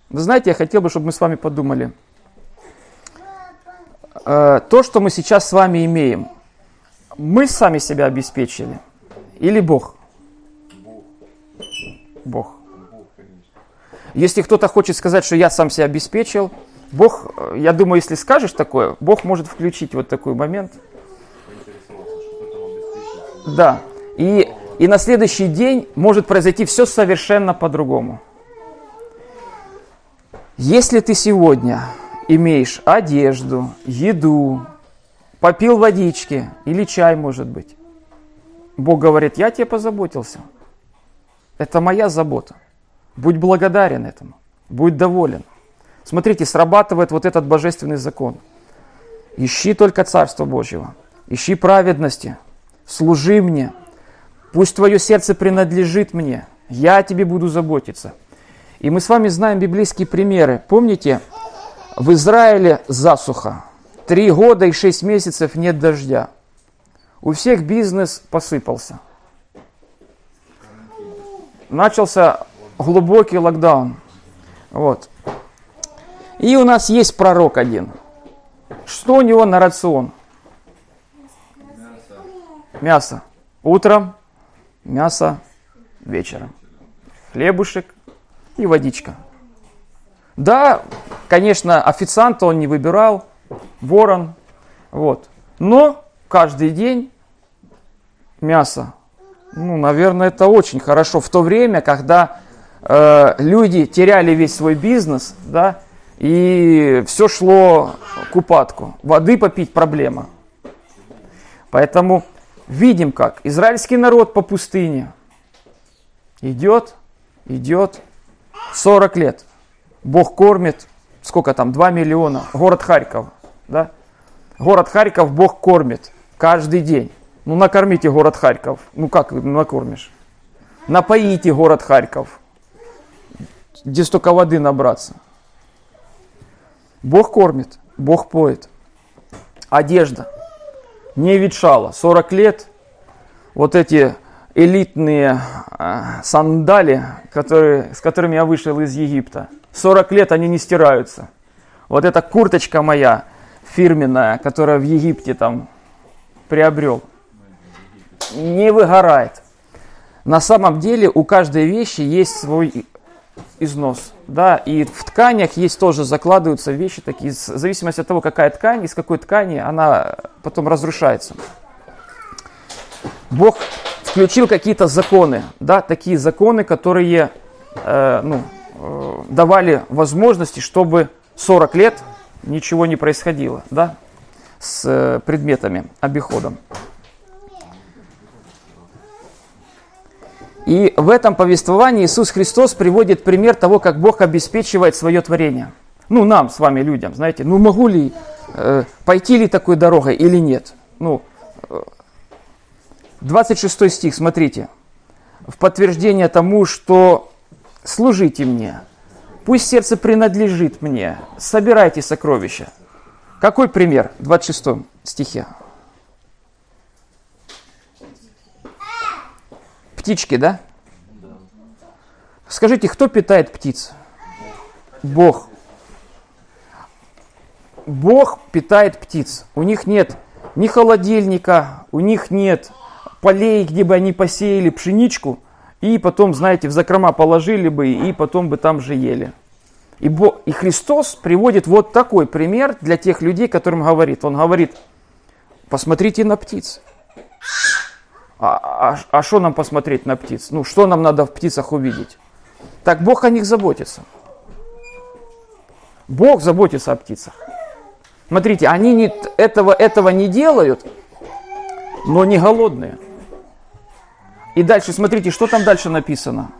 Speaker 1: Вы знаете, я хотел бы, чтобы мы с вами подумали. Э, То, что мы сейчас с вами имеем, мы сами себя обеспечили или Бог?
Speaker 3: Бог.
Speaker 1: Если кто-то хочет сказать, что я сам себя обеспечил, Бог, э, я думаю, если скажешь такое, Бог может включить вот такой момент. Да. И, и на следующий день может произойти все совершенно по-другому. Если ты сегодня имеешь одежду, еду, попил водички или чай, может быть, Бог говорит, я тебе позаботился. Это моя забота. Будь благодарен этому. Будь доволен. Смотрите, срабатывает вот этот божественный закон. Ищи только Царство Божьего. Ищи праведности. Служи мне. Пусть твое сердце принадлежит мне. Я о тебе буду заботиться. И мы с вами знаем библейские примеры. Помните, в Израиле засуха. Три года и шесть месяцев нет дождя. У всех бизнес посыпался. Начался глубокий локдаун. Вот. И у нас есть пророк один. Что у него на рацион? Мясо. Утром, мясо вечером. Хлебушек и водичка. Да, конечно, официанта он не выбирал, ворон, вот. Но каждый день мясо. Ну, наверное, это очень хорошо в то время, когда э, люди теряли весь свой бизнес, да, и все шло к упадку. Воды попить проблема. Поэтому видим, как израильский народ по пустыне идет, идет 40 лет. Бог кормит, сколько там, 2 миллиона. Город Харьков, да? Город Харьков Бог кормит каждый день. Ну, накормите город Харьков. Ну, как накормишь? Напоите город Харьков. Где столько воды набраться? Бог кормит, Бог поет. Одежда не ветшала. 40 лет вот эти элитные э, сандали, которые, с которыми я вышел из Египта, 40 лет они не стираются. Вот эта курточка моя фирменная, которая в Египте там приобрел, не выгорает. На самом деле у каждой вещи есть свой износ. Да, и в тканях есть тоже закладываются вещи такие, в зависимости от того, какая ткань, из какой ткани она потом разрушается. Бог включил какие-то законы, да, такие законы, которые э, ну, э, давали возможности, чтобы 40 лет ничего не происходило, да, с э, предметами, обиходом. И в этом повествовании Иисус Христос приводит пример того, как Бог обеспечивает свое творение. Ну, нам с вами, людям, знаете, ну могу ли, э, пойти ли такой дорогой или нет? Ну, э, 26 стих, смотрите. В подтверждение тому, что служите мне, пусть сердце принадлежит мне, собирайте сокровища. Какой пример в 26 стихе? Птички, да? Скажите, кто питает птиц? Бог. Бог питает птиц. У них нет ни холодильника, у них нет полей, где бы они посеяли пшеничку, и потом, знаете, в закрома положили бы, и потом бы там же ели. И, Бог, и Христос приводит вот такой пример для тех людей, которым говорит. Он говорит, посмотрите на птиц. А что а, а нам посмотреть на птиц? Ну, что нам надо в птицах увидеть? Так Бог о них заботится. Бог заботится о птицах. Смотрите, они не, этого, этого не делают, но не голодные. И дальше, смотрите, что там дальше написано.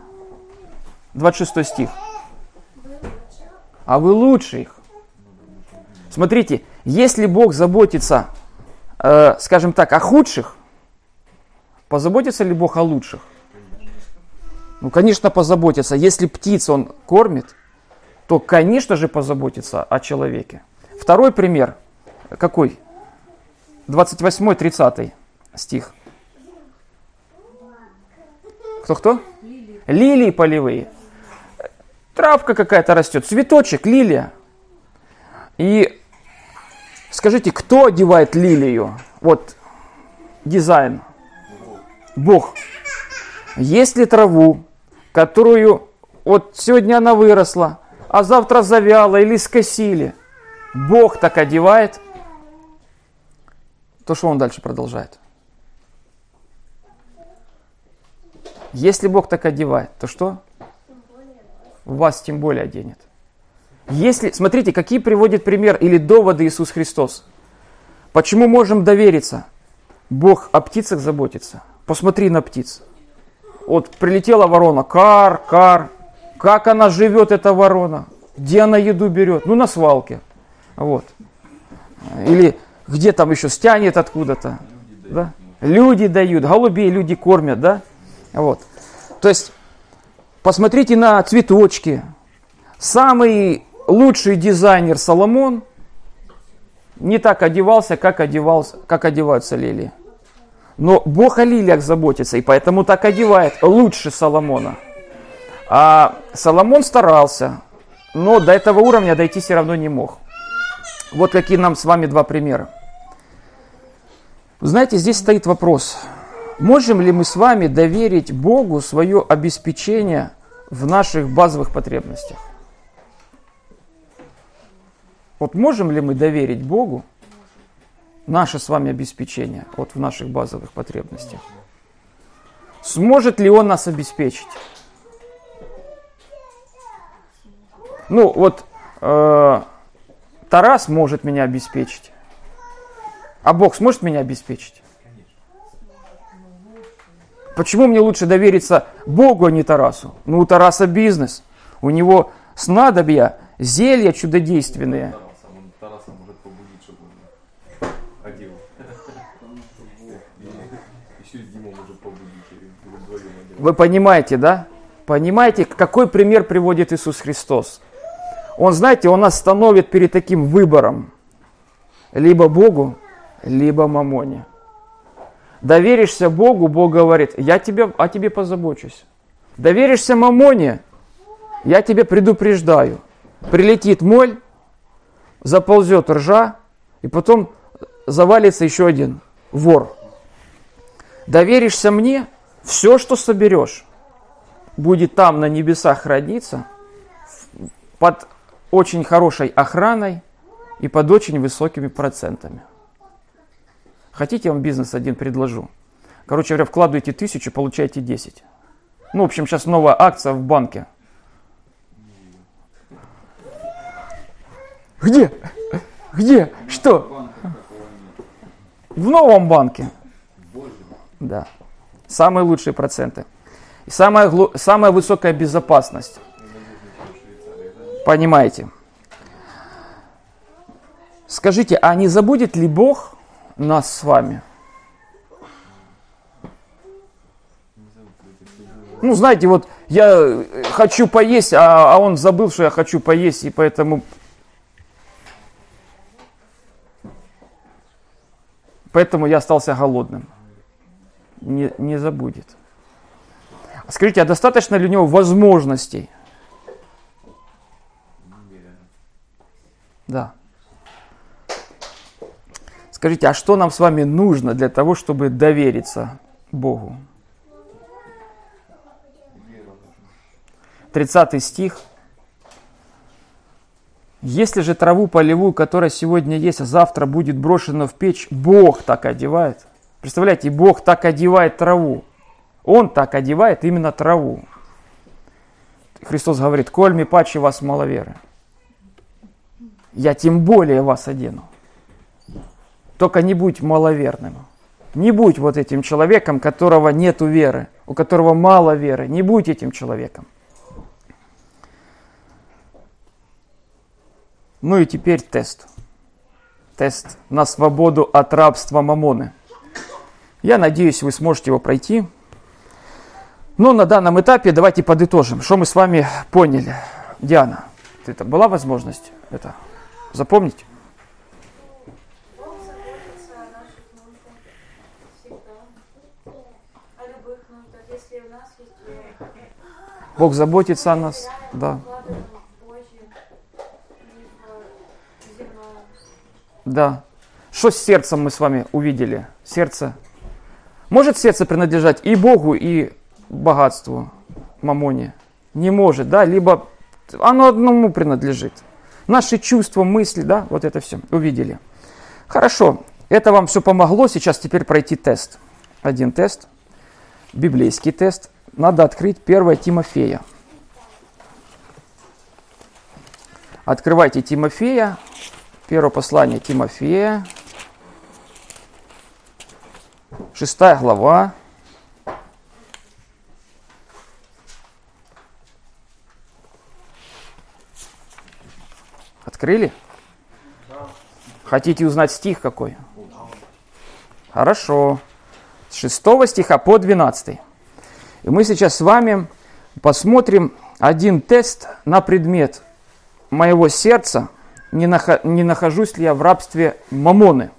Speaker 1: 26 стих. А вы лучше их. Смотрите, если Бог заботится, э, скажем так, о худших, позаботится ли Бог о лучших? Ну, конечно, позаботится. Если птиц он кормит, то, конечно же, позаботится о человеке. Второй пример. какой? 28-30 стих. Кто-кто? Лилии полевые. Травка какая-то растет, цветочек, лилия. И скажите, кто одевает лилию? Вот дизайн. Бог. Есть ли траву, которую вот сегодня она выросла, а завтра завяла или скосили? Бог так одевает. То что он дальше продолжает? Если Бог так одевает, то что? Вас тем более оденет. Если, смотрите, какие приводит пример или доводы Иисус Христос. Почему можем довериться? Бог о птицах заботится. Посмотри на птиц. Вот прилетела ворона, кар, кар. Как она живет, эта ворона? Где она еду берет? Ну, на свалке. Вот. Или где там еще стянет откуда-то. Да? Люди дают, голубей люди кормят, да? Вот. То есть, посмотрите на цветочки. Самый лучший дизайнер Соломон не так одевался, как, одевался, как одеваются лилии. Но Бог о лилиях заботится, и поэтому так одевает лучше Соломона. А Соломон старался, но до этого уровня дойти все равно не мог. Вот какие нам с вами два примера. Знаете, здесь стоит вопрос, можем ли мы с вами доверить Богу свое обеспечение в наших базовых потребностях? Вот можем ли мы доверить Богу наше с вами обеспечение вот в наших базовых потребностях? Сможет ли Он нас обеспечить? Ну вот э, Тарас может меня обеспечить, а Бог сможет меня обеспечить? Почему мне лучше довериться Богу, а не Тарасу? Ну, у Тараса бизнес. У него снадобья, зелья чудодейственные.
Speaker 3: Тараса, он Тараса может побудить, чтобы он одел. И еще и Дима может побудить, или или вдвоем одел.
Speaker 1: Вы понимаете, да? Понимаете, какой пример приводит Иисус Христос? Он, знаете, Он нас становит перед таким выбором. Либо Богу, либо мамоне. Доверишься Богу, Бог говорит, я тебе, о тебе позабочусь. Доверишься мамоне, я тебя предупреждаю. Прилетит моль, заползет ржа, и потом завалится еще один вор. Доверишься мне, все, что соберешь, будет там на небесах храниться, под очень хорошей охраной и под очень высокими процентами. Хотите, я вам бизнес один предложу? Короче говоря, вкладываете тысячу, получаете 10. Ну, в общем, сейчас новая акция в банке. Где? Где? Что? В новом банке. Да. Самые лучшие проценты. И самая, самая высокая безопасность. Понимаете? Скажите, а не забудет ли Бог нас с вами? Ну, знаете, вот я э, хочу поесть, а, а он забыл, что я хочу поесть, и поэтому... Поэтому я остался голодным. Не, не забудет. Скажите, а достаточно ли у него возможностей? Да. Скажите, а что нам с вами нужно для того, чтобы довериться Богу? 30 стих. Если же траву полевую, которая сегодня есть, а завтра будет брошена в печь, Бог так одевает. Представляете, Бог так одевает траву. Он так одевает именно траву. Христос говорит, коль ми паче вас маловеры, я тем более вас одену. Только не будь маловерным. Не будь вот этим человеком, которого нету веры, у которого мало веры. Не будь этим человеком. Ну и теперь тест. Тест на свободу от рабства мамоны. Я надеюсь, вы сможете его пройти. Но на данном этапе давайте подытожим, что мы с вами поняли. Диана, это была возможность это запомнить? Бог заботится о нас, да. Да. Что с сердцем мы с вами увидели? Сердце может сердце принадлежать и Богу, и богатству, мамоне? Не может, да? Либо оно одному принадлежит. Наши чувства, мысли, да, вот это все увидели. Хорошо, это вам все помогло. Сейчас теперь пройти тест. Один тест, библейский тест. Надо открыть 1 Тимофея. Открывайте Тимофея, первое послание Тимофея, шестая глава. Открыли? Хотите узнать стих какой? Хорошо. С 6 стиха по 12. И мы сейчас с вами посмотрим один тест на предмет моего сердца, не, нахо- не нахожусь ли я в рабстве мамоны.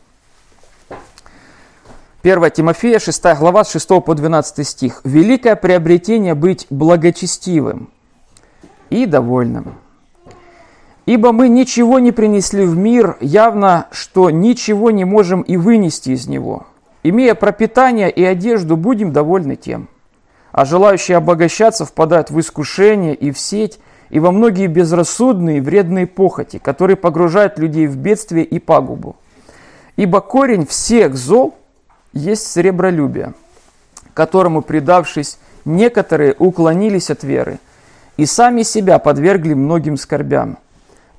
Speaker 1: 1 Тимофея, 6 глава, с 6 по 12 стих. «Великое приобретение быть благочестивым и довольным. Ибо мы ничего не принесли в мир, явно, что ничего не можем и вынести из него. Имея пропитание и одежду, будем довольны тем. А желающие обогащаться впадают в искушение и в сеть, и во многие безрассудные вредные похоти, которые погружают людей в бедствие и пагубу. Ибо корень всех зол есть сребролюбие, которому, предавшись, некоторые уклонились от веры и сами себя подвергли многим скорбям.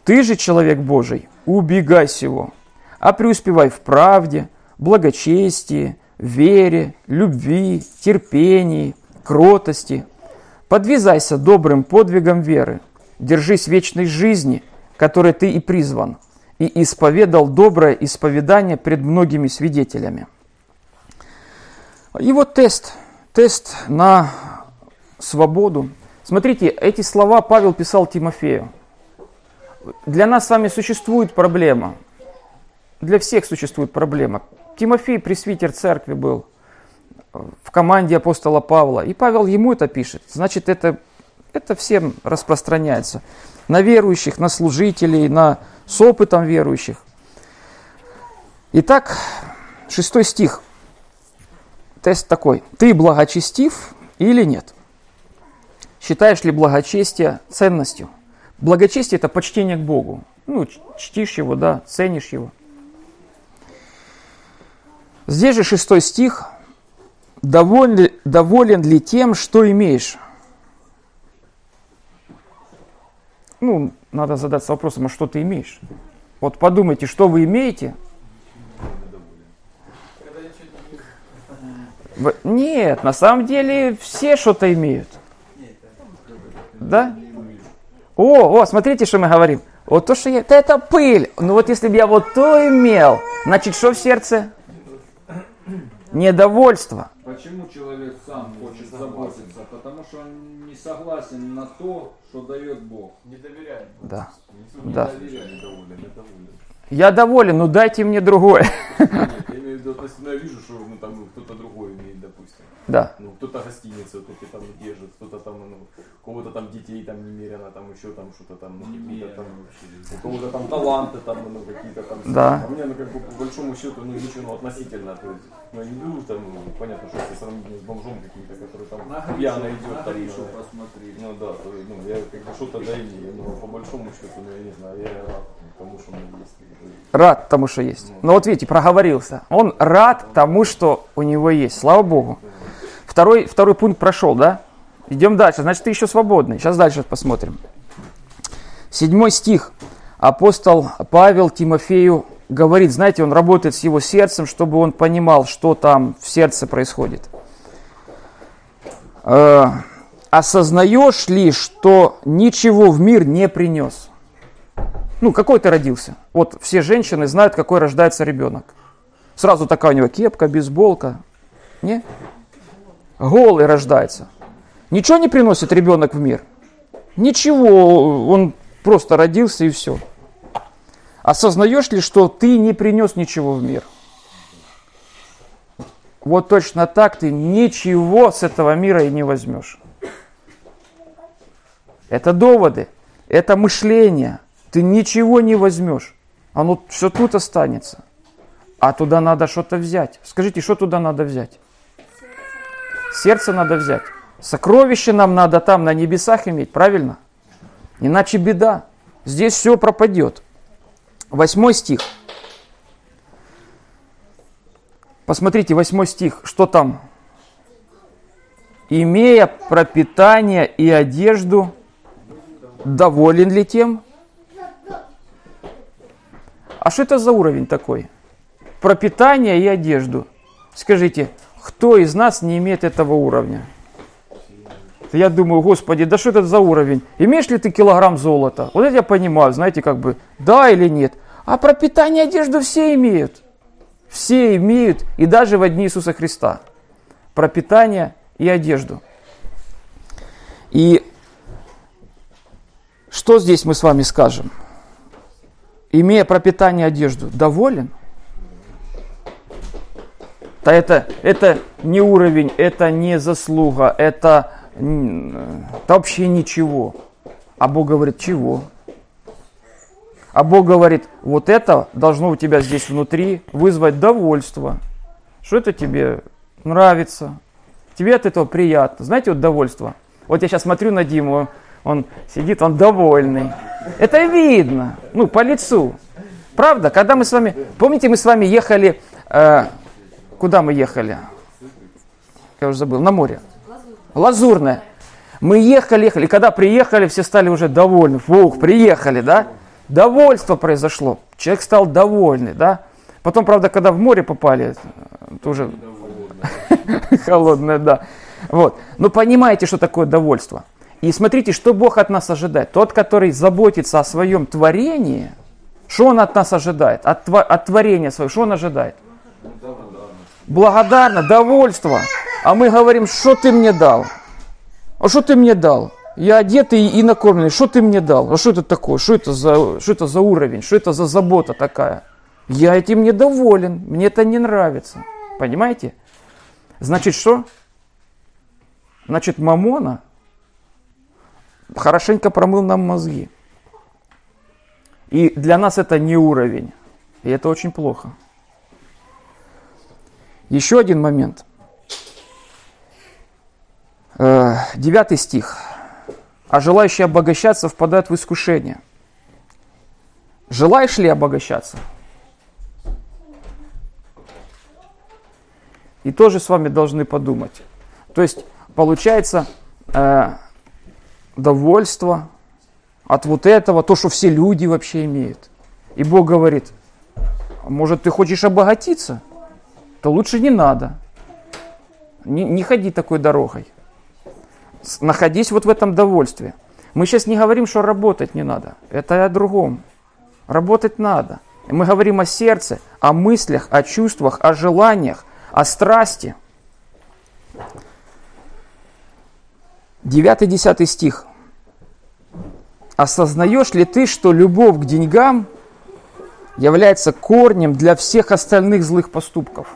Speaker 1: Ты же, человек Божий, убегай сего, а преуспевай в правде, благочестии, вере, любви, терпении, кротости. Подвязайся добрым подвигом веры, держись вечной жизни, которой ты и призван, и исповедал доброе исповедание пред многими свидетелями. И вот тест, тест на свободу. Смотрите, эти слова Павел писал Тимофею. Для нас с вами существует проблема. Для всех существует проблема. Тимофей пресвитер церкви был в команде апостола Павла. И Павел ему это пишет. Значит, это, это всем распространяется. На верующих, на служителей, на с опытом верующих. Итак, шестой стих. Тест такой. Ты благочестив или нет? Считаешь ли благочестие ценностью? Благочестие – это почтение к Богу. Ну, чтишь его, да, ценишь его. Здесь же шестой стих. Доволен доволен ли тем, что имеешь? Ну, надо задаться вопросом, а что ты имеешь? Вот подумайте, что вы имеете? Нет, на самом деле все что-то имеют. Да? О, о, смотрите, что мы говорим. Вот то, что я... Да это пыль. Ну вот если бы я вот то имел, значит, что в сердце? Недовольство.
Speaker 5: Почему человек сам хочет заботиться? Потому что он не согласен на то, что дает Бог.
Speaker 4: Не доверяем.
Speaker 1: Да.
Speaker 3: Не
Speaker 1: Да.
Speaker 3: доверяю, недоволен, недоволен.
Speaker 1: Я доволен, ну дайте мне другое.
Speaker 3: Нет, я имею <laughs> в виду, относительно я вижу, что ну, там кто-то другой имеет, допустим.
Speaker 1: Да.
Speaker 3: Ну, кто-то гостиницу, кто-то там держит, кто-то там, ну, у кого-то там детей там немерено, там еще там что-то там, ну, какие-то там, у кого-то там таланты там, ну, какие-то там.
Speaker 1: Да.
Speaker 3: А мне, ну, как бы, по большому счету, ну, ничего, ну, относительно, то есть, ну, я не беру там, ну, понятно, что если сравнить с бомжом каким-то, который там пьяно идет, там, ну,
Speaker 5: посмотри.
Speaker 3: ну да, то, есть, ну, я как бы что-то да имею, но по большому счету, ну, я не знаю, я рад тому, что у меня есть.
Speaker 1: Рад тому, что есть. Ну вот видите, проговорился. Он рад тому, что у него есть. Слава Богу. Второй, второй пункт прошел, да? Идем дальше. Значит, ты еще свободный. Сейчас дальше посмотрим. Седьмой стих. Апостол Павел Тимофею говорит, знаете, он работает с его сердцем, чтобы он понимал, что там в сердце происходит. Э, осознаешь ли, что ничего в мир не принес? Ну, какой ты родился? Вот все женщины знают, какой рождается ребенок. Сразу такая у него кепка, бейсболка. Не? Голый рождается. Ничего не приносит ребенок в мир? Ничего, он просто родился и все. Осознаешь ли, что ты не принес ничего в мир? Вот точно так ты ничего с этого мира и не возьмешь. Это доводы, это мышление. Ты ничего не возьмешь. Оно все тут останется. А туда надо что-то взять. Скажите, что туда надо взять? Сердце надо взять. Сокровище нам надо там на небесах иметь, правильно? Иначе беда. Здесь все пропадет. Восьмой стих. Посмотрите, восьмой стих, что там? Имея пропитание и одежду, доволен ли тем? А что это за уровень такой? Пропитание и одежду. Скажите, кто из нас не имеет этого уровня? Я думаю, господи, да что это за уровень? Имеешь ли ты килограмм золота? Вот это я понимаю, знаете, как бы, да или нет. А пропитание и одежду все имеют. Все имеют, и даже в дни Иисуса Христа. Пропитание и одежду. И что здесь мы с вами скажем? Имея пропитание одежду, доволен? Да это, это не уровень, это не заслуга, это, это вообще ничего. А Бог говорит, чего? А Бог говорит, вот это должно у тебя здесь внутри вызвать довольство. Что это тебе нравится? Тебе от этого приятно. Знаете, вот довольство. Вот я сейчас смотрю на Диму, он сидит, он довольный. Это видно, ну, по лицу. Правда, когда мы с вами, помните, мы с вами ехали, э, куда мы ехали? Я уже забыл, на море. Лазурное. Мы ехали, ехали, и когда приехали, все стали уже довольны. Фух, приехали, да? Довольство произошло. Человек стал довольный, да? Потом, правда, когда в море попали, тоже <laughs> холодное, да. Вот. Но понимаете, что такое довольство. И смотрите, что Бог от нас ожидает. Тот, который заботится о своем творении, что Он от нас ожидает? От, от творения своего, что Он ожидает? Благодарно, довольство. А мы говорим, что ты мне дал? А что ты мне дал? Я одетый и накормленный. Что ты мне дал? А что это такое? Что это за, что это за уровень? Что это за забота такая? Я этим недоволен. Мне это не нравится. Понимаете? Значит, что? Значит, Мамона хорошенько промыл нам мозги. И для нас это не уровень. И это очень плохо. Еще один момент. Э, девятый стих. А желающие обогащаться впадают в искушение. Желаешь ли обогащаться? И тоже с вами должны подумать. То есть, получается, э, довольство от вот этого, то, что все люди вообще имеют. И Бог говорит, может, ты хочешь обогатиться? То лучше не надо. Не, не ходи такой дорогой. Находись вот в этом довольстве. Мы сейчас не говорим, что работать не надо. Это о другом. Работать надо. Мы говорим о сердце, о мыслях, о чувствах, о желаниях, о страсти. 9-10 стих. Осознаешь ли ты, что любовь к деньгам является корнем для всех остальных злых поступков?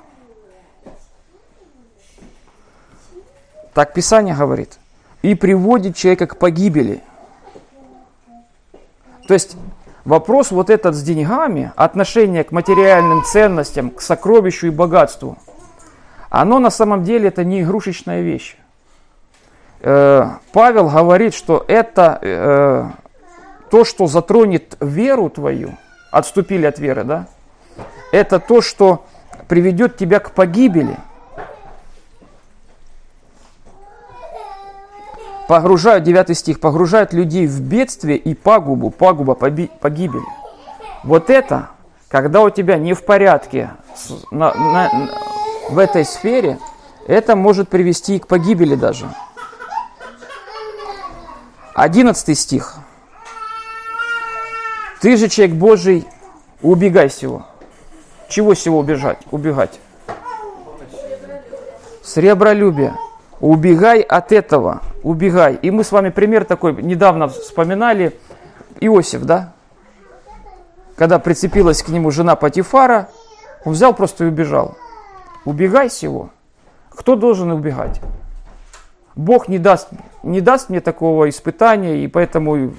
Speaker 1: Так Писание говорит. И приводит человека к погибели. То есть вопрос вот этот с деньгами, отношение к материальным ценностям, к сокровищу и богатству, оно на самом деле это не игрушечная вещь. Э, Павел говорит, что это э, то, что затронет веру твою, отступили от веры, да? Это то, что приведет тебя к погибели. Погружают, 9 стих, погружают людей в бедствие и пагубу, пагуба, погибель. Вот это, когда у тебя не в порядке на, на, в этой сфере, это может привести к погибели даже. 11 стих. Ты же человек Божий, убегай всего. Чего всего убежать? Убегать. Сребролюбие. Убегай от этого. Убегай. И мы с вами пример такой недавно вспоминали. Иосиф, да? Когда прицепилась к нему жена Патифара, он взял просто и убежал. Убегай всего. Кто должен убегать? Бог не даст, не даст мне такого испытания, и поэтому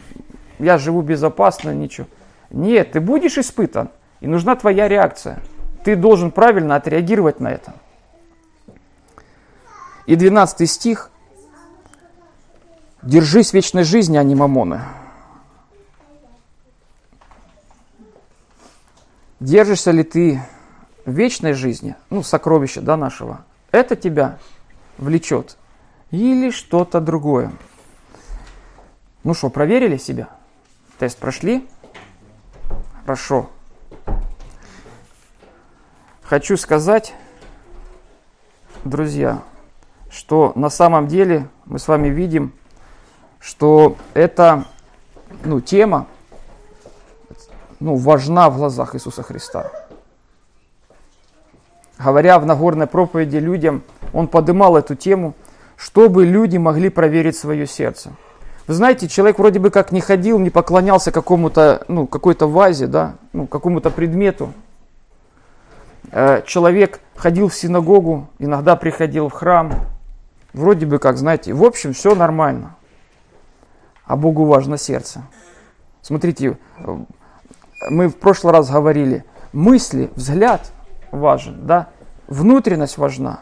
Speaker 1: я живу безопасно, ничего. Нет, ты будешь испытан, и нужна твоя реакция. Ты должен правильно отреагировать на это. И 12 стих. Держись вечной жизни, а не мамоны. Держишься ли ты вечной жизни, ну, сокровища да, нашего, это тебя влечет или что-то другое. Ну что, проверили себя? Тест прошли? Хорошо. Хочу сказать, друзья, что на самом деле мы с вами видим, что эта ну, тема ну, важна в глазах Иисуса Христа. Говоря в Нагорной проповеди людям, он подымал эту тему, чтобы люди могли проверить свое сердце. Вы знаете, человек вроде бы как не ходил, не поклонялся какому-то, ну, какой-то вазе, да, ну, какому-то предмету. Э, человек ходил в синагогу, иногда приходил в храм. Вроде бы как, знаете, в общем, все нормально. А Богу важно сердце. Смотрите, мы в прошлый раз говорили, мысли, взгляд важен, да, внутренность важна,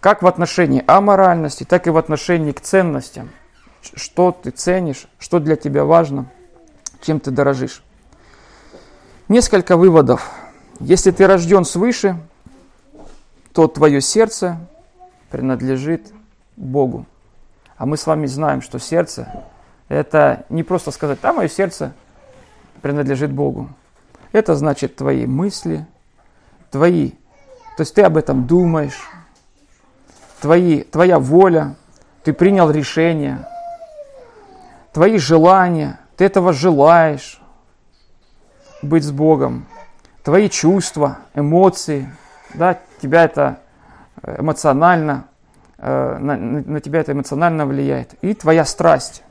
Speaker 1: как в отношении аморальности, так и в отношении к ценностям – что ты ценишь, что для тебя важно, чем ты дорожишь. Несколько выводов. Если ты рожден свыше, то твое сердце принадлежит Богу. А мы с вами знаем, что сердце – это не просто сказать, да, мое сердце принадлежит Богу. Это значит твои мысли, твои, то есть ты об этом думаешь, твои, твоя воля, ты принял решение – твои желания, ты этого желаешь, быть с Богом, твои чувства, эмоции, да, тебя это э, эмоционально, э, на, на тебя это эмоционально влияет. И твоя страсть,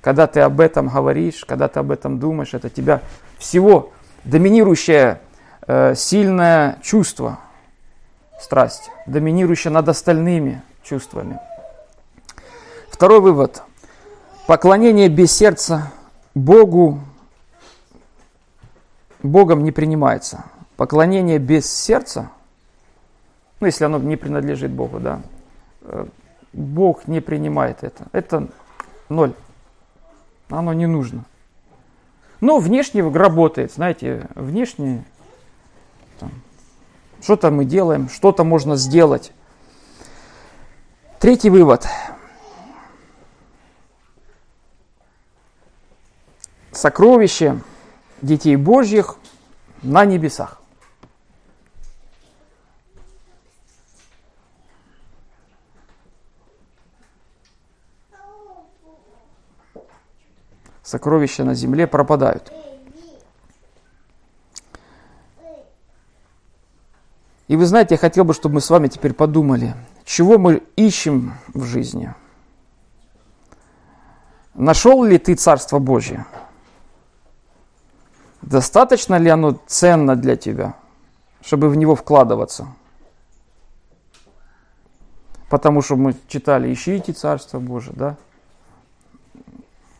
Speaker 1: когда ты об этом говоришь, когда ты об этом думаешь, это тебя всего доминирующее э, сильное чувство, страсть, доминирующее над остальными чувствами. Второй вывод. Поклонение без сердца Богу, Богом не принимается. Поклонение без сердца, ну, если оно не принадлежит Богу, да, э, Бог не принимает это. Это ноль. Оно не нужно. Но внешне работает, знаете, внешне что-то мы делаем, что-то можно сделать. Третий вывод – сокровище детей Божьих на небесах. Сокровища на земле пропадают. И вы знаете, я хотел бы, чтобы мы с вами теперь подумали, чего мы ищем в жизни. Нашел ли ты Царство Божье? Достаточно ли оно ценно для тебя, чтобы в него вкладываться? Потому что мы читали, ищите Царство Божие, да?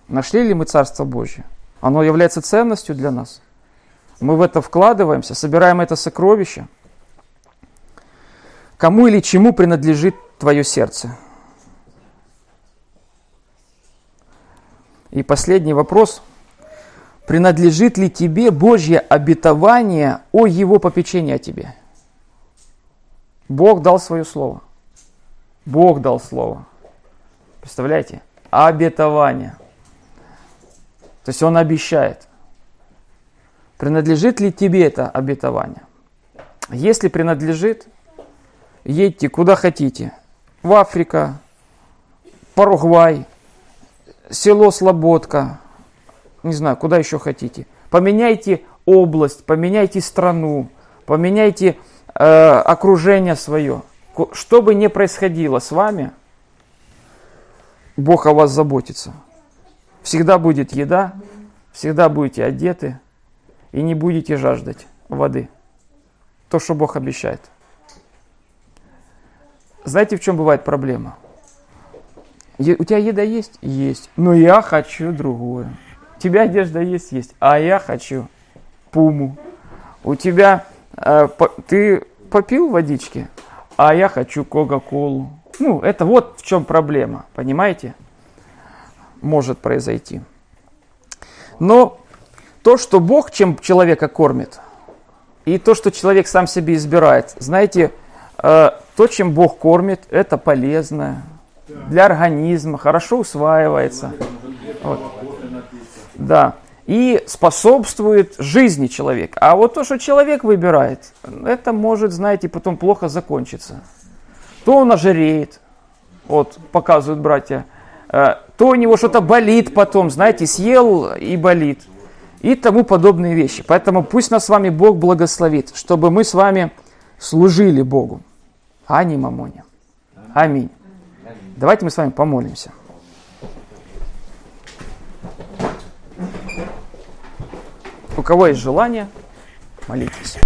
Speaker 1: Нашли ли мы Царство Божье? Оно является ценностью для нас. Мы в это вкладываемся, собираем это сокровище. Кому или чему принадлежит твое сердце? И последний вопрос – принадлежит ли тебе Божье обетование о Его попечении о тебе? Бог дал свое слово. Бог дал слово. Представляете? Обетование. То есть Он обещает. Принадлежит ли тебе это обетование? Если принадлежит, едьте куда хотите. В Африка, Паругвай, село Слободка, не знаю, куда еще хотите. Поменяйте область, поменяйте страну, поменяйте э, окружение свое. Что бы ни происходило с вами, Бог о вас заботится. Всегда будет еда, всегда будете одеты и не будете жаждать воды. То, что Бог обещает. Знаете, в чем бывает проблема? У тебя еда есть? Есть. Но я хочу другое. У тебя одежда есть? Есть. А я хочу пуму. У тебя э, по- ты попил водички? А я хочу Кока-Колу. Ну, это вот в чем проблема, понимаете? Может произойти. Но то, что Бог чем человека кормит, и то, что человек сам себе избирает, знаете, э, то, чем Бог кормит, это полезно для организма, хорошо усваивается. Вот. Да. И способствует жизни человека. А вот то, что человек выбирает, это может, знаете, потом плохо закончиться. То он ожиреет, вот показывают братья, э, то у него что-то болит потом, знаете, съел и болит. И тому подобные вещи. Поэтому пусть нас с вами Бог благословит, чтобы мы с вами служили Богу, а не мамоне. Аминь. Давайте мы с вами помолимся. У кого есть желание, молитесь.